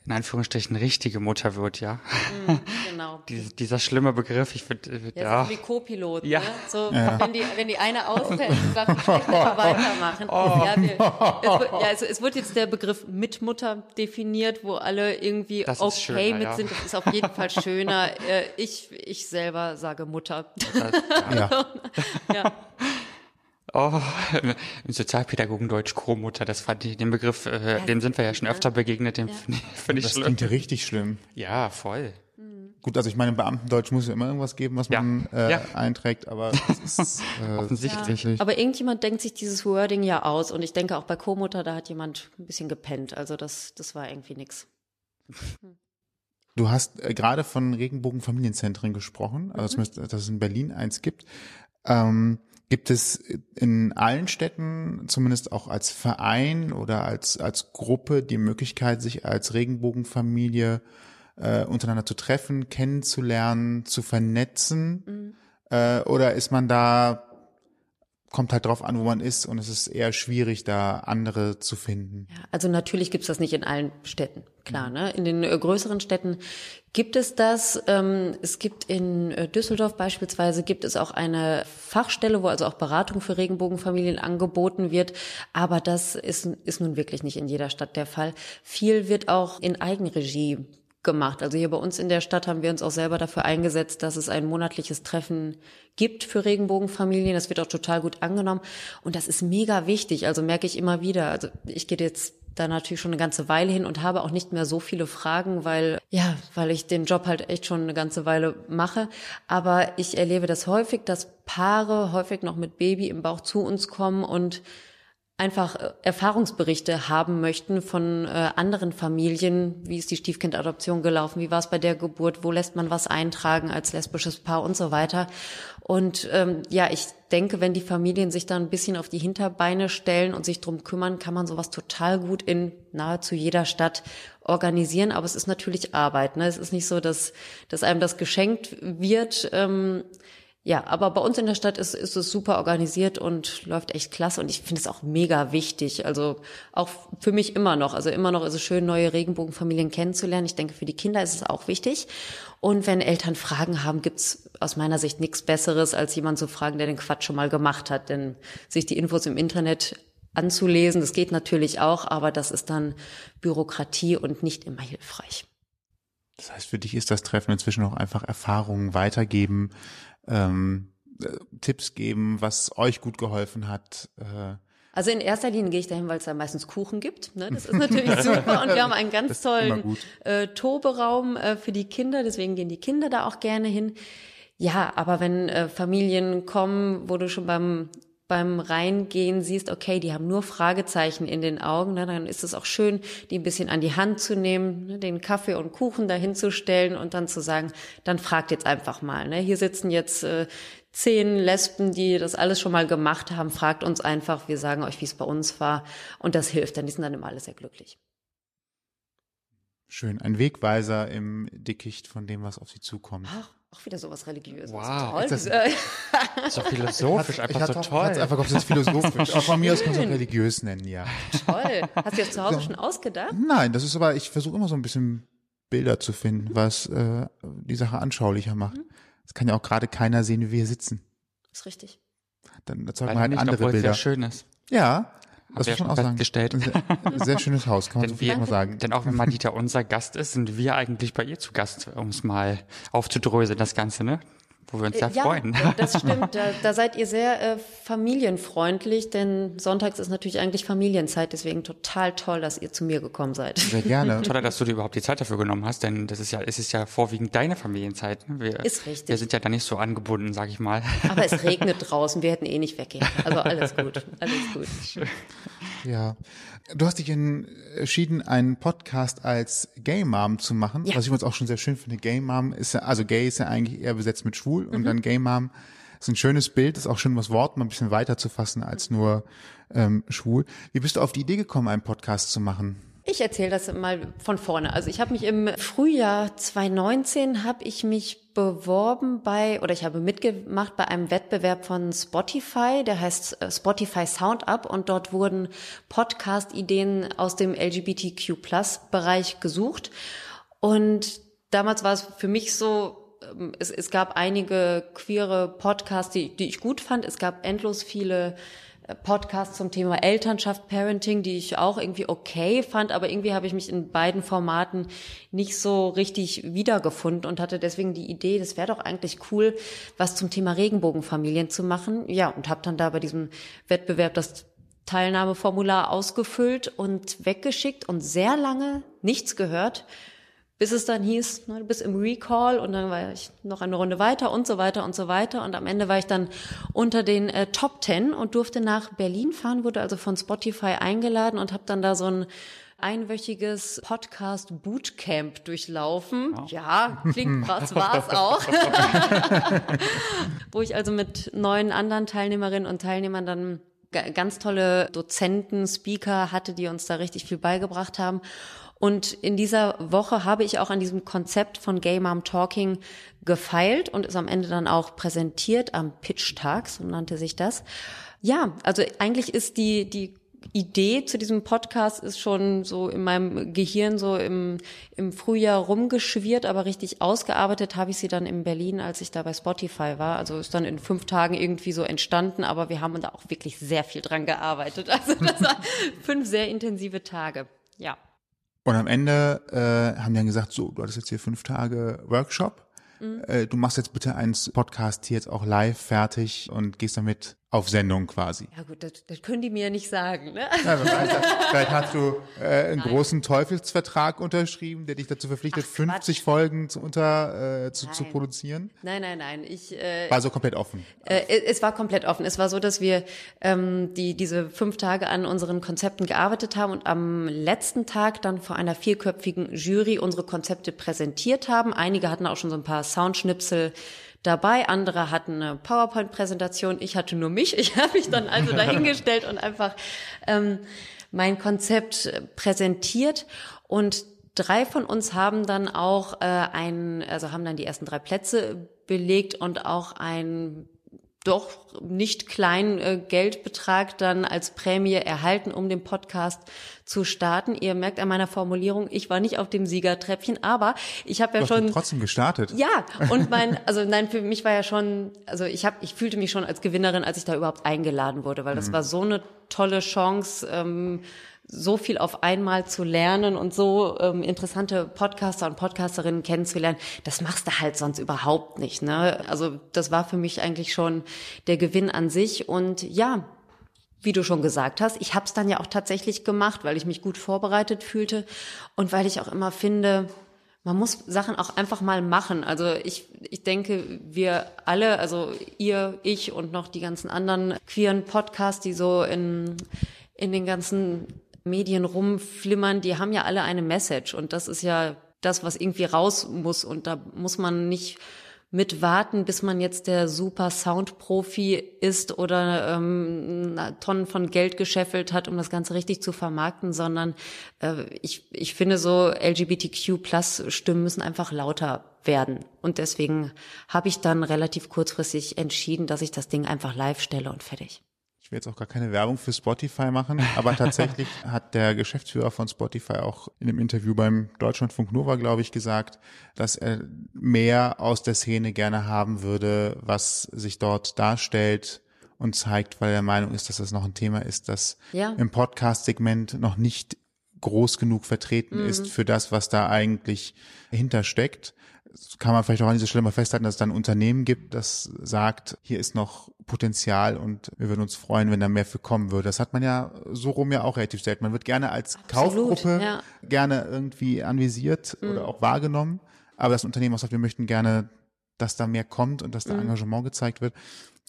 in Anführungsstrichen richtige Mutter wird, ja. Mhm, genau. Dies, dieser schlimme Begriff, ich finde, ja. ja. So wie Co-Pilot, Ja. ne? So, wenn, die, wenn die eine ausfällt, einfach weitermachen. Oh. Ja, wir, es, wird, ja also es wird jetzt der Begriff Mitmutter definiert, wo alle irgendwie Das okay schöner, mit ja. sind. Das ist auf jeden Fall schöner. Äh, ich, ich selber sage Mutter. Ja. ja. Oh, im Sozialpädagogendeutsch Co-Mutter, das fand ich, den Begriff, äh, dem sind wir ja schon öfter begegnet, den finde ich, find ich Das schlimm. klingt ja richtig schlimm. Ja, voll. Gut, also ich meine, im Beamtendeutsch muss ja immer irgendwas geben, was Ja. man äh, Ja. einträgt, aber es ist äh, Offensichtlich. Aber irgendjemand denkt sich dieses Wording ja aus und ich denke auch bei Co-Mutter, da hat jemand ein bisschen gepennt. Also das, das war irgendwie nix. Du hast äh, gerade von Regenbogenfamilienzentren gesprochen, also zumindest, dass es in Berlin eins gibt. Ähm, gibt es in allen Städten, zumindest auch als Verein oder als, als Gruppe, die Möglichkeit, sich als Regenbogenfamilie äh, untereinander zu treffen, kennenzulernen, zu vernetzen? Äh, oder ist man da, kommt halt drauf an, wo man ist und es ist eher schwierig, da andere zu finden? Ja, also natürlich gibt's das nicht in allen Städten, klar. Ne? In den äh, größeren Städten gibt es das. Ähm, es gibt in äh, Düsseldorf beispielsweise gibt es auch eine Fachstelle, wo also auch Beratung für Regenbogenfamilien angeboten wird. Aber das ist, ist nun wirklich nicht in jeder Stadt der Fall. Viel wird auch in Eigenregie gemacht. Also hier bei uns in der Stadt haben wir uns auch selber dafür eingesetzt, dass es ein monatliches Treffen gibt für Regenbogenfamilien. Das wird auch total gut angenommen. Und das ist mega wichtig. Also merke ich immer wieder. Also ich gehe jetzt da natürlich schon eine ganze Weile hin und habe auch nicht mehr so viele Fragen, weil, ja, weil ich den Job halt echt schon eine ganze Weile mache. Aber ich erlebe das häufig, dass Paare häufig noch mit Baby im Bauch zu uns kommen und einfach äh, Erfahrungsberichte haben möchten von äh, anderen Familien, wie ist die Stiefkindadoption gelaufen, wie war es bei der Geburt, wo lässt man was eintragen als lesbisches Paar und so weiter. Und ähm, ja, ich denke, wenn die Familien sich da ein bisschen auf die Hinterbeine stellen und sich drum kümmern, kann man sowas total gut in nahezu jeder Stadt organisieren. Aber es ist natürlich Arbeit. Ne? Es ist nicht so, dass, dass einem das geschenkt wird. Ähm, ja, aber bei uns in der Stadt ist, ist es super organisiert und läuft echt klasse und ich finde es auch mega wichtig. Also auch für mich immer noch. Also immer noch ist es schön, neue Regenbogenfamilien kennenzulernen. Ich denke, für die Kinder ist es auch wichtig. Und wenn Eltern Fragen haben, gibt's aus meiner Sicht nichts Besseres, als jemand zu fragen, der den Quatsch schon mal gemacht hat. Denn sich die Infos im Internet anzulesen, das geht natürlich auch, aber das ist dann Bürokratie und nicht immer hilfreich. Das heißt, für dich ist das Treffen inzwischen auch einfach Erfahrungen weitergeben, ähm, äh, Tipps geben, was euch gut geholfen hat. Äh, Also in erster Linie gehe ich dahin, weil es da meistens Kuchen gibt. Ne? Das ist natürlich super. Und wir haben einen ganz tollen äh, Toberaum äh, für die Kinder. Deswegen gehen die Kinder da auch gerne hin. Ja, aber wenn äh, Familien kommen, wo du schon beim beim Reingehen siehst, okay, die haben nur Fragezeichen in den Augen, ne, dann ist es auch schön, die ein bisschen an die Hand zu nehmen, ne, den Kaffee und Kuchen dahin zu stellen und dann zu sagen, dann fragt jetzt einfach mal. Ne? Hier sitzen jetzt äh, zehn Lesben, die das alles schon mal gemacht haben, fragt uns einfach, wir sagen euch, wie es bei uns war und das hilft, dann die sind dann immer alle sehr glücklich. schön, ein Wegweiser im Dickicht von dem, was auf sie zukommt. Ach, auch wieder sowas Religiöses. Wow. Toll. Das- Äh, Ist doch philosophisch, einfach hatte so auch- toll. hat's einfach ob es jetzt philosophisch. Auch von mir aus kann man es auch religiös nennen, ja. toll. Hast du das zu Hause schon ausgedacht? Nein, das ist aber, ich versuche immer so ein bisschen Bilder zu finden, was äh, die Sache anschaulicher macht. Es kann ja auch gerade keiner sehen, wie wir sitzen. Ist richtig. Dann erzeugt man halt nicht, andere Bilder. sehr schön ist. Ja, das man schon auch sagen. festgestellt. Ein Sehr, sehr schönes Haus, kann man so Denn viel wir, mal sagen. denn auch wenn Madita unser Gast ist, sind wir eigentlich bei ihr zu Gast, um es mal aufzudröseln, das Ganze, ne? Wo wir uns ja, freuen. das stimmt. Da, da seid ihr sehr äh, familienfreundlich, denn sonntags ist natürlich eigentlich Familienzeit, deswegen total toll, dass ihr zu mir gekommen seid. Sehr gerne. Toll, dass du dir überhaupt die Zeit dafür genommen hast, denn das ist ja, es ist ja vorwiegend deine Familienzeit. Ne? Wir, Ist richtig. Wir sind ja da nicht so angebunden, sag ich mal. Aber es regnet draußen, wir hätten eh nicht weggehen. Also alles gut, alles gut. Ja. Du hast dich entschieden, einen Podcast als Gay Mom zu machen, Ja. was ich uns auch schon sehr schön finde. Gay Mom ist ja, also Gay ist ja eigentlich eher besetzt mit schwul und dann Gay Mom ist ein schönes Bild, ist auch schön, das Wort mal ein bisschen weiter zu fassen als nur ähm, schwul. Wie bist du auf die Idee gekommen, einen Podcast zu machen? Ich erzähle das mal von vorne. Also ich habe mich im Frühjahr 2019 habe ich mich beworben bei oder ich habe mitgemacht bei einem Wettbewerb von Spotify, der heißt äh, Spotify Sound Up und dort wurden Podcast-Ideen aus dem LGBTQ Bereich gesucht und damals war es für mich so es, es gab einige queere Podcasts, die, die ich gut fand. Es gab endlos viele äh, Podcasts zum Thema Elternschaft, Parenting, die ich auch irgendwie okay fand, aber irgendwie habe ich mich in beiden Formaten nicht so richtig wiedergefunden und hatte deswegen die Idee, das wäre doch eigentlich cool, was zum Thema Regenbogenfamilien zu machen. Ja, und habe dann da bei diesem Wettbewerb das Teilnahmeformular ausgefüllt und weggeschickt und sehr lange nichts gehört bis es dann hieß, ne, du bist im Recall und dann war ich noch eine Runde weiter und so weiter und so weiter und am Ende war ich dann unter den äh, Top Ten und durfte nach Berlin fahren, wurde also von Spotify eingeladen und habe dann da so ein einwöchiges Podcast Bootcamp durchlaufen. Wow. Ja, klingt krass, war es auch. Wo ich also mit neun anderen Teilnehmerinnen und Teilnehmern dann ganz tolle Dozenten, Speaker hatte, die uns da richtig viel beigebracht haben. Und in dieser Woche habe ich auch an diesem Konzept von Gay Mom Talking gefeilt und ist am Ende dann auch präsentiert am Pitch-Tag, so nannte sich das. Ja, also eigentlich ist die, die Idee zu diesem Podcast ist schon so in meinem Gehirn so im, im Frühjahr rumgeschwirrt, aber richtig ausgearbeitet habe ich sie dann in Berlin, als ich da bei Spotify war. Also ist dann in fünf Tagen irgendwie so entstanden, aber wir haben da auch wirklich sehr viel dran gearbeitet. Also das waren fünf sehr intensive Tage. Ja. Und am Ende äh, haben die dann gesagt, so, du hattest jetzt hier fünf Tage Workshop. Mhm. Äh, du machst jetzt bitte einen Podcast hier jetzt auch live fertig und gehst damit auf Sendung quasi. Ja gut, das, das können die mir ja nicht sagen. Ne? Ja, das? Vielleicht hast du äh, einen Nein. großen Teufelsvertrag unterschrieben, der dich dazu verpflichtet, Ach, 50 Folgen zu, unter, äh, zu, zu produzieren. Nein, nein, nein. Ich, äh, war so komplett offen. Äh, es war komplett offen. Es war so, dass wir ähm, die diese fünf Tage an unseren Konzepten gearbeitet haben und am letzten Tag dann vor einer vierköpfigen Jury unsere Konzepte präsentiert haben. Einige hatten auch schon so ein paar Soundschnipsel dabei. Andere hatten eine PowerPoint-Präsentation. Ich hatte nur mich. Ich habe mich dann also dahingestellt und einfach ähm, mein Konzept präsentiert. Und drei von uns haben dann auch äh, ein, also haben dann die ersten drei Plätze belegt und auch ein doch nicht kleinen äh, Geldbetrag dann als Prämie erhalten, um den Podcast zu starten. Ihr merkt an meiner Formulierung, ich war nicht auf dem Siegertreppchen, aber ich habe ja schon trotzdem gestartet. Ja, und mein also nein, für mich war ja schon, also ich habe ich fühlte mich schon als Gewinnerin, als ich da überhaupt eingeladen wurde, weil das mhm. war so eine tolle Chance. Ähm, so viel auf einmal zu lernen und so ähm, interessante Podcaster und Podcasterinnen kennenzulernen, das machst du halt sonst überhaupt nicht. Ne? Also das war für mich eigentlich schon der Gewinn an sich. Und ja, wie du schon gesagt hast, ich habe es dann ja auch tatsächlich gemacht, weil ich mich gut vorbereitet fühlte und weil ich auch immer finde, man muss Sachen auch einfach mal machen. Also ich, ich denke, wir alle, also ihr, ich und noch die ganzen anderen queeren Podcasts, die so in, in den ganzen Medien rumflimmern, die haben ja alle eine Message und das ist ja das, was irgendwie raus muss und da muss man nicht mit warten, bis man jetzt der super Soundprofi ist oder ähm, Tonnen von Geld gescheffelt hat, um das Ganze richtig zu vermarkten, sondern äh, ich, ich finde so LGBTQ-Plus-Stimmen müssen einfach lauter werden. Und deswegen habe ich dann relativ kurzfristig entschieden, dass ich das Ding einfach live stelle und fertig will jetzt auch gar keine Werbung für Spotify machen, aber tatsächlich hat der Geschäftsführer von Spotify auch in einem Interview beim Deutschlandfunk Nova, glaube ich, gesagt, dass er mehr aus der Szene gerne haben würde, was sich dort darstellt und zeigt, weil er der Meinung ist, dass das noch ein Thema ist, das ja. im Podcast-Segment noch nicht groß genug vertreten mhm. ist für das, was da eigentlich hintersteckt kann man vielleicht auch an dieser Stelle mal festhalten, dass es dann ein Unternehmen gibt, das sagt, hier ist noch Potenzial und wir würden uns freuen, wenn da mehr für kommen würde. Das hat man ja so rum ja auch relativ selten. Man wird gerne als Absolut, Kaufgruppe ja. gerne irgendwie anvisiert mhm. oder auch wahrgenommen. Aber das Unternehmen auch sagt, wir möchten gerne, dass da mehr kommt und dass da mhm. Engagement gezeigt wird.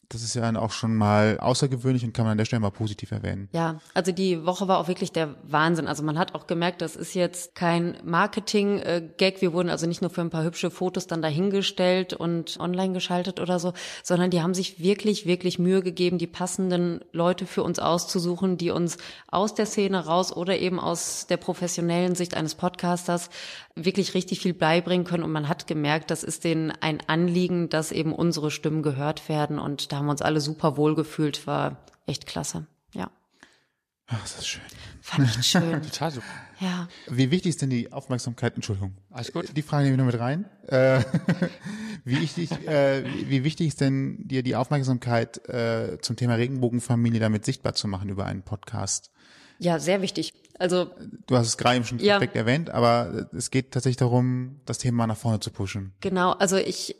Das ist ja dann auch schon mal außergewöhnlich und kann man an der Stelle mal positiv erwähnen. Ja, also die Woche war auch wirklich der Wahnsinn. Also man hat auch gemerkt, das ist jetzt kein Marketing-Gag. Wir wurden also nicht nur für ein paar hübsche Fotos dann dahingestellt und online geschaltet oder so, sondern die haben sich wirklich, wirklich Mühe gegeben, die passenden Leute für uns auszusuchen, die uns aus der Szene raus oder eben aus der professionellen Sicht eines Podcasters wirklich richtig viel beibringen können. Und man hat gemerkt, das ist denen ein Anliegen, dass eben unsere Stimmen gehört werden. Und da haben wir uns alle super wohl gefühlt. War echt klasse. Ja. Ach, das ist schön. Fand ich schön. Total super. ja. Wie wichtig ist denn die Aufmerksamkeit? Entschuldigung. Alles gut. Die Frage nehme ich noch mit rein. Äh, wie, wichtig, äh, wie wichtig ist denn dir die Aufmerksamkeit äh, zum Thema Regenbogenfamilie damit sichtbar zu machen über einen Podcast? Ja, sehr wichtig. Also Du hast es gerade eben schon Ja. perfekt erwähnt, aber es geht tatsächlich darum, das Thema nach vorne zu pushen. Genau, also ich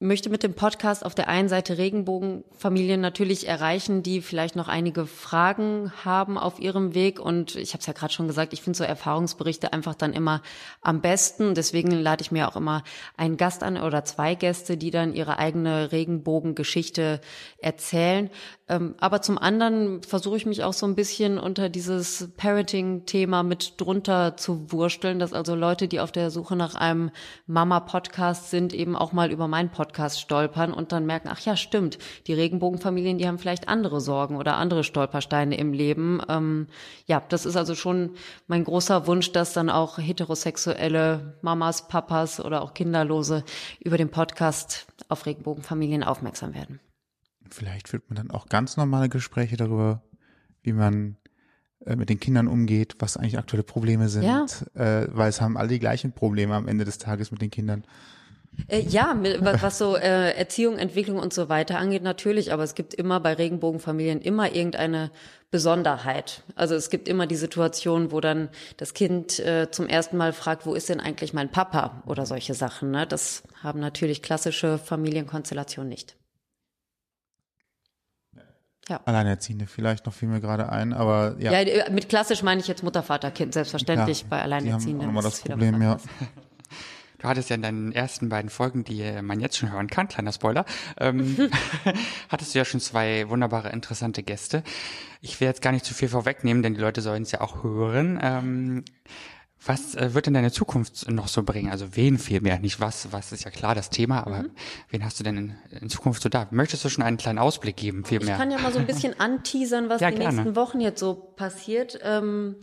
möchte mit dem Podcast auf der einen Seite Regenbogenfamilien natürlich erreichen, die vielleicht noch einige Fragen haben auf ihrem Weg. Und ich habe es ja gerade schon gesagt, ich finde so Erfahrungsberichte einfach dann immer am besten. Deswegen lade ich mir auch immer einen Gast an oder zwei Gäste, die dann ihre eigene Regenbogengeschichte erzählen. Ähm, aber zum anderen versuche ich mich auch so ein bisschen unter dieses Parenting-Thema mit drunter zu wursteln, dass also Leute, die auf der Suche nach einem Mama-Podcast sind, eben auch mal über meinen Podcast stolpern und dann merken, ach ja, stimmt, die Regenbogenfamilien, die haben vielleicht andere Sorgen oder andere Stolpersteine im Leben. Ähm, ja, das ist also schon mein großer Wunsch, dass dann auch heterosexuelle Mamas, Papas oder auch Kinderlose über den Podcast auf Regenbogenfamilien aufmerksam werden. Vielleicht führt man dann auch ganz normale Gespräche darüber, wie man äh, mit den Kindern umgeht, was eigentlich aktuelle Probleme sind, Ja. äh, weil es haben alle die gleichen Probleme am Ende des Tages mit den Kindern. Äh, ja, mit- wa- was so äh, Erziehung, Entwicklung und so weiter angeht, natürlich, aber es gibt immer bei Regenbogenfamilien immer irgendeine Besonderheit. Also es gibt immer die Situation, wo dann das Kind äh, zum ersten Mal fragt, wo ist denn eigentlich mein Papa oder solche Sachen. Ne? Das haben natürlich klassische Familienkonstellationen nicht. Alleinerziehende vielleicht noch fiel mir gerade ein, aber ja, Ja, äh, mit klassisch meine ich jetzt Mutter, Vater, Kind, selbstverständlich Ja, bei die haben auch Alleinerziehenden. das wieder Problem, ja. Du hattest ja in deinen ersten beiden Folgen, die äh, man jetzt schon hören kann, kleiner Spoiler, ähm, hattest du ja schon zwei wunderbare, interessante Gäste. Ich will jetzt gar nicht zu viel vorwegnehmen, denn die Leute sollen es ja auch hören. Ähm, was äh, wird denn deine Zukunft noch so bringen? Also wen vielmehr, nicht was, was ist ja klar das Thema, aber Mhm. wen hast du denn in, in Zukunft so da? Möchtest du schon einen kleinen Ausblick geben, Ich vielmehr? kann ja mal so ein bisschen anteasern, was Ja, die gerne. nächsten Wochen jetzt so passiert. Ähm,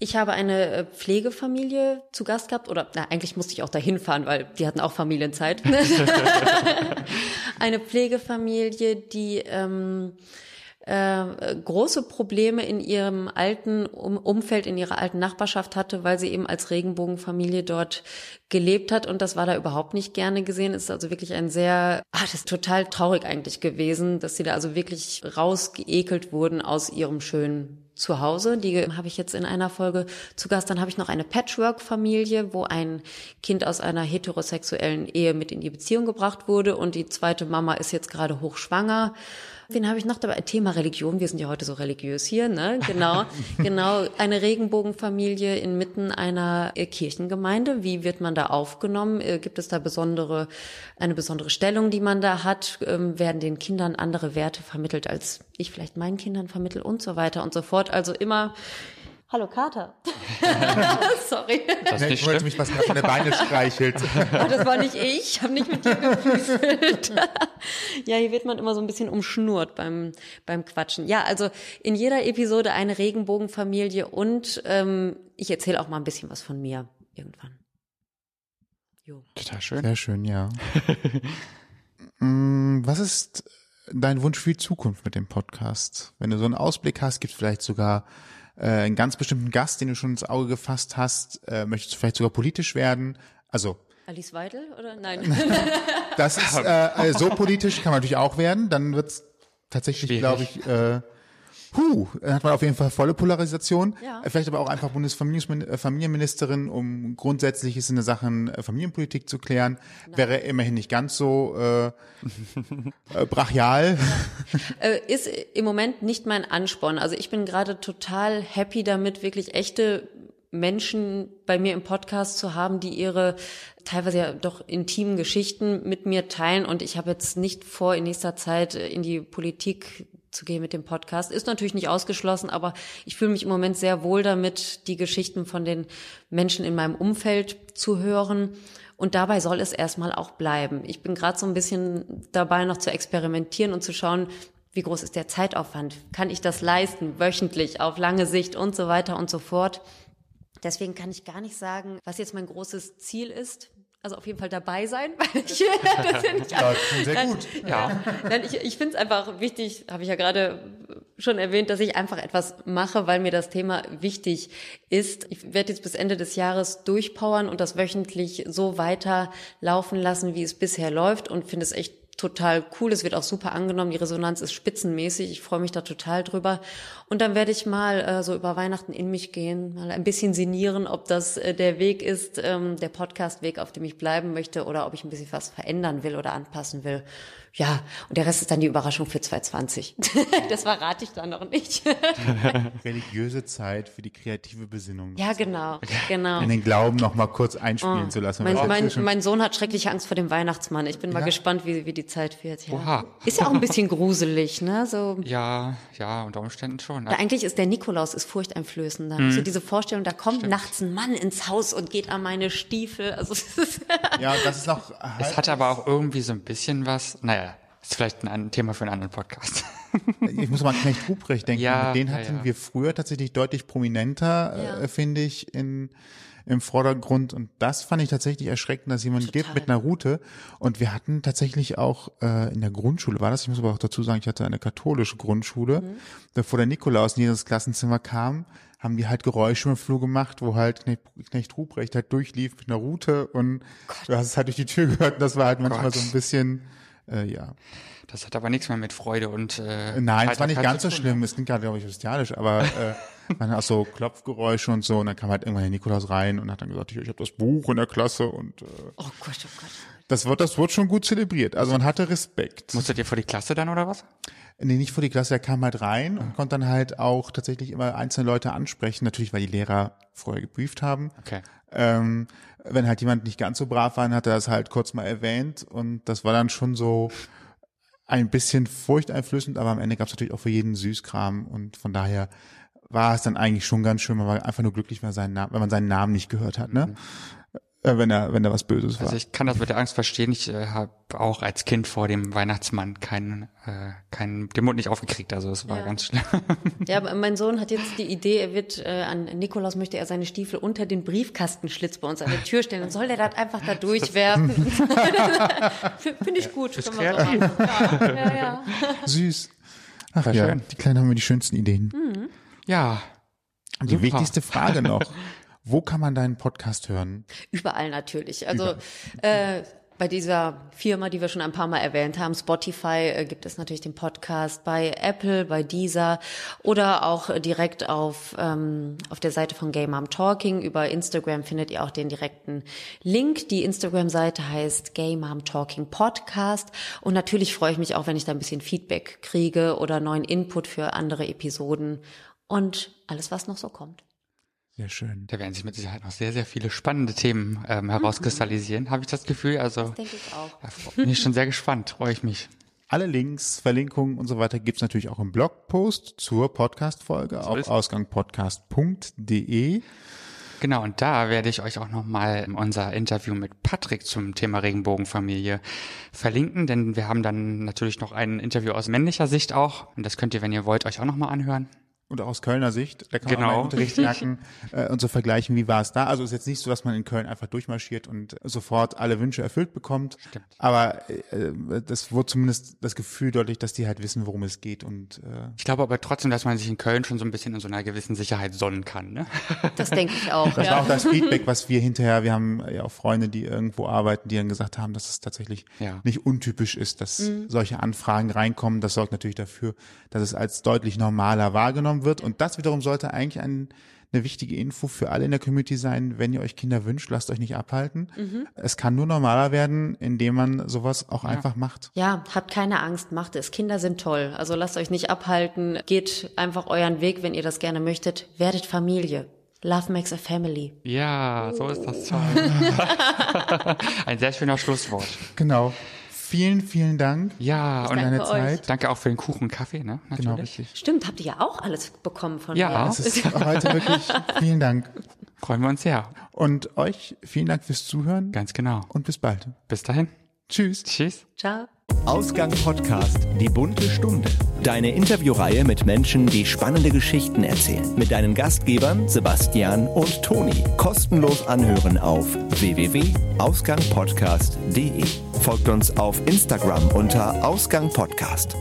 ich habe eine äh, Pflegefamilie zu Gast gehabt oder na, eigentlich musste ich auch dahin fahren, weil die hatten auch Familienzeit. eine Pflegefamilie, die ähm, äh, große Probleme in ihrem alten um Umfeld, in ihrer alten Nachbarschaft hatte, weil sie eben als Regenbogenfamilie dort gelebt hat und das war da überhaupt nicht gerne gesehen. Es ist also wirklich ein sehr, ah, das ist total traurig eigentlich gewesen, dass sie da also wirklich rausgeekelt wurden aus ihrem schönen Zuhause. Die habe ich jetzt in einer Folge zu Gast. Dann habe ich noch eine Patchwork-Familie, wo ein Kind aus einer heterosexuellen Ehe mit in die Beziehung gebracht wurde und die zweite Mama ist jetzt gerade hochschwanger. Wen habe ich noch dabei? Thema Religion. Wir sind ja heute so religiös hier, ne? Genau, genau. Eine Regenbogenfamilie inmitten einer äh, Kirchengemeinde. Wie wird man da aufgenommen? Äh, Gibt es da besondere, eine besondere Stellung, die man da hat? Ähm, Werden den Kindern andere Werte vermittelt, als ich vielleicht meinen Kindern vermittel und so weiter und so fort? Also immer, hallo Kater. Sorry. das ist nicht ich wollte schlimm. mich was gerade an der Beine streichelt. Oh, das war nicht ich. Ich habe nicht mit dir gefüßelt. ja, hier wird man immer so ein bisschen umschnurrt beim, beim Quatschen. Ja, also in jeder Episode eine Regenbogenfamilie und ähm, ich erzähle auch mal ein bisschen was von mir irgendwann. Jo. Total schön. Sehr schön, ja. Mm, Was ist dein Wunsch für die Zukunft mit dem Podcast? Wenn du so einen Ausblick hast, gibt es vielleicht sogar äh, einen ganz bestimmten Gast, den du schon ins Auge gefasst hast? Äh, möchtest du vielleicht sogar politisch werden? Also, Alice Weidel oder nein? das ist äh, äh, so politisch kann man natürlich auch werden. Dann wird's tatsächlich, glaube ich, äh, Huh, dann hat man auf jeden Fall volle Polarisation. Ja. Äh, Vielleicht aber auch einfach Bundesfamilienministerin, um Grundsätzliches in der Sachen äh, Familienpolitik zu klären. Wäre immerhin nicht ganz so äh, äh, brachial. äh, ist im Moment nicht mein Ansporn. Also ich bin gerade total happy damit, wirklich echte Menschen bei mir im Podcast zu haben, die ihre teilweise ja doch intimen Geschichten mit mir teilen. Und ich habe jetzt nicht vor, in nächster Zeit in die Politik zu gehen mit dem Podcast. Ist natürlich nicht ausgeschlossen, aber ich fühle mich im Moment sehr wohl damit, die Geschichten von den Menschen in meinem Umfeld zu hören. Und dabei soll es erstmal auch bleiben. Ich bin gerade so ein bisschen dabei, noch zu experimentieren und zu schauen, wie groß ist der Zeitaufwand? Kann ich das leisten, wöchentlich, auf lange Sicht und so weiter und so fort? Deswegen kann ich gar nicht sagen, was jetzt mein großes Ziel ist. Also auf jeden Fall dabei sein, weil ich, das finde ich ja, sehr gut. Ja, Nein, ich, ich finde es einfach wichtig, habe ich ja gerade schon erwähnt, dass ich einfach etwas mache, weil mir das Thema wichtig ist. Ich werde jetzt bis Ende des Jahres durchpowern und das wöchentlich so weiterlaufen lassen, wie es bisher läuft und finde es echt total cool. Es wird auch super angenommen. Die Resonanz ist spitzenmäßig. Ich freue mich da total drüber. Und dann werde ich mal äh, so über Weihnachten in mich gehen, mal ein bisschen sinnieren, ob das äh, der Weg ist, ähm, der Podcast-Weg, auf dem ich bleiben möchte, oder ob ich ein bisschen was verändern will oder anpassen will. Ja, und der Rest ist dann die Überraschung für 2020. das verrate ich dann noch nicht. Religiöse Zeit für die kreative Besinnung. Ja, genau, genau. In den Glauben noch mal kurz einspielen oh. zu lassen. Mein, mein, mein, Sohn hat schreckliche Angst vor dem Weihnachtsmann. Ich bin ja. mal gespannt, wie, wie die Zeit wird. Ja. Oha. Ist ja auch ein bisschen gruselig, ne? So. Ja, ja, unter Umständen schon. Ja, eigentlich ist der Nikolaus ist furchteinflößender. Mhm. So diese Vorstellung, da kommt Stimmt. nachts ein Mann ins Haus und geht an meine Stiefel. Also, ja, das ist noch. Halt es hat aber auch irgendwie so ein bisschen was, naja, das ist vielleicht ein Thema für einen anderen Podcast. ich muss mal an Knecht Ruprecht denken. Ja, Den hatten ja, ja. wir früher tatsächlich deutlich prominenter, äh, finde ich, in, im Vordergrund. Und das fand ich tatsächlich erschreckend, dass jemand Total. gibt mit einer Route. Und wir hatten tatsächlich auch äh, in der Grundschule, war das, ich muss aber auch dazu sagen, ich hatte eine katholische Grundschule, mhm. bevor der Nikolaus in jedes Klassenzimmer kam, haben die halt Geräusche im Flur gemacht, wo halt Knecht, Knecht Ruprecht halt durchlief mit einer Route und Gott. du hast es halt durch die Tür gehört und das war halt manchmal Gott. so ein bisschen äh, ja. Das hat aber nichts mehr mit Freude und äh, Nein, es war nicht ganz so schlimm. Es klingt gerade, glaube ich, bestialisch, aber äh, man hat auch so Klopfgeräusche und so und dann kam halt irgendwann der Nikolaus rein und hat dann gesagt, ich, ich habe das Buch in der Klasse und äh, Oh Gott, oh Gott. Das wird, das wird schon gut zelebriert. Also man hatte Respekt. Musstet ihr vor die Klasse dann oder was? Nee, nicht vor die Klasse, er kam halt rein und konnte dann halt auch tatsächlich immer einzelne Leute ansprechen, natürlich, weil die Lehrer vorher gebrieft haben. Okay. Ähm, wenn halt jemand nicht ganz so brav war, dann hat er das halt kurz mal erwähnt und das war dann schon so ein bisschen furchteinflößend, aber am Ende gab es natürlich auch für jeden Süßkram und von daher war es dann eigentlich schon ganz schön, man war einfach nur glücklich, wenn, seinen Namen, wenn man seinen Namen nicht gehört hat, ne? Mhm wenn er wenn er was Böses war. Also ich kann das mit der Angst verstehen. Ich äh, habe auch als Kind vor dem Weihnachtsmann keinen äh, keinen den Mund nicht aufgekriegt. Also es war ja. ganz schlimm. Ja, aber mein Sohn hat jetzt die Idee, er wird äh, an Nikolaus möchte er seine Stiefel unter den Briefkastenschlitz bei uns an der Tür stellen. Dann soll der das einfach da durchwerfen. Finde ich gut. Ist so ja, ja, ja. Süß. Ach ja, schön. die Kleinen haben wir die schönsten Ideen. Mhm. Ja. Die Super. wichtigste Frage noch. Wo kann man deinen Podcast hören? Überall natürlich. Also Überall. Äh, bei dieser Firma, die wir schon ein paar Mal erwähnt haben, Spotify, äh, gibt es natürlich den Podcast bei Apple, bei Deezer oder auch direkt auf, ähm, auf der Seite von Game Mom Talking. Über Instagram findet ihr auch den direkten Link. Die Instagram-Seite heißt Game Mom Talking Podcast. Und natürlich freue ich mich auch, wenn ich da ein bisschen Feedback kriege oder neuen Input für andere Episoden und alles, was noch so kommt. Sehr schön. Da werden sich mit Sicherheit noch sehr, sehr viele spannende Themen ähm, herauskristallisieren, mhm. habe ich das Gefühl. Also das denke ich auch. Bin ich schon sehr gespannt, freue ich mich. Alle Links, Verlinkungen und so weiter gibt's natürlich auch im Blogpost zur Podcast-Folge so auf ausgangpodcast.de. Genau, und da werde ich euch auch nochmal unser Interview mit Patrick zum Thema Regenbogenfamilie verlinken, denn wir haben dann natürlich noch ein Interview aus männlicher Sicht auch. Und das könnt ihr, wenn ihr wollt, euch auch nochmal anhören und auch aus Kölner Sicht, da kann genau. man mal Unterricht merken äh, und so vergleichen, wie war es da. Also ist jetzt nicht so, dass man in Köln einfach durchmarschiert und sofort alle Wünsche erfüllt bekommt. Stimmt. Aber äh, das wurde zumindest das Gefühl deutlich, dass die halt wissen, worum es geht. Und äh, ich glaube aber trotzdem, dass man sich in Köln schon so ein bisschen in so einer gewissen Sicherheit sonnen kann. Ne? Das denke ich auch. Das ja. war auch das Feedback, was wir hinterher, wir haben ja auch Freunde, die irgendwo arbeiten, die dann gesagt haben, dass es tatsächlich ja. nicht untypisch ist, dass mhm. solche Anfragen reinkommen. Das sorgt natürlich dafür, dass es als deutlich normaler wahrgenommen wird. Und das wiederum wiederum sollte eigentlich ein, eine wichtige Info für alle in der Community sein, wenn ihr euch Kinder wünscht, lasst euch nicht abhalten. Mhm. Es kann nur normaler werden, indem man sowas auch ja. einfach macht. Ja, habt keine Angst, macht es. Kinder sind toll. Also lasst euch nicht abhalten, geht einfach euren Weg, wenn ihr das gerne möchtet, werdet Familie. Love makes a family. Ja, so ist das toll. Ein sehr schöner Schlusswort. Genau. Vielen, vielen Dank Ja, und deine danke Zeit. euch. danke auch für den Kuchen und Kaffee, ne? Natürlich. Genau, richtig. Stimmt, habt ihr ja auch alles bekommen von Ja. mir. Es ist heute wirklich vielen Dank. Freuen wir uns sehr. Und euch vielen Dank fürs Zuhören Ganz genau. und bis bald. Bis dahin. Tschüss. Tschüss. Ciao. Ausgang Podcast Die bunte Stunde. Deine Interviewreihe mit Menschen, die spannende Geschichten erzählen. Mit deinen Gastgebern Sebastian und Toni. Kostenlos anhören auf www.ausgangpodcast.de. Folgt uns auf Instagram unter Ausgang Podcast.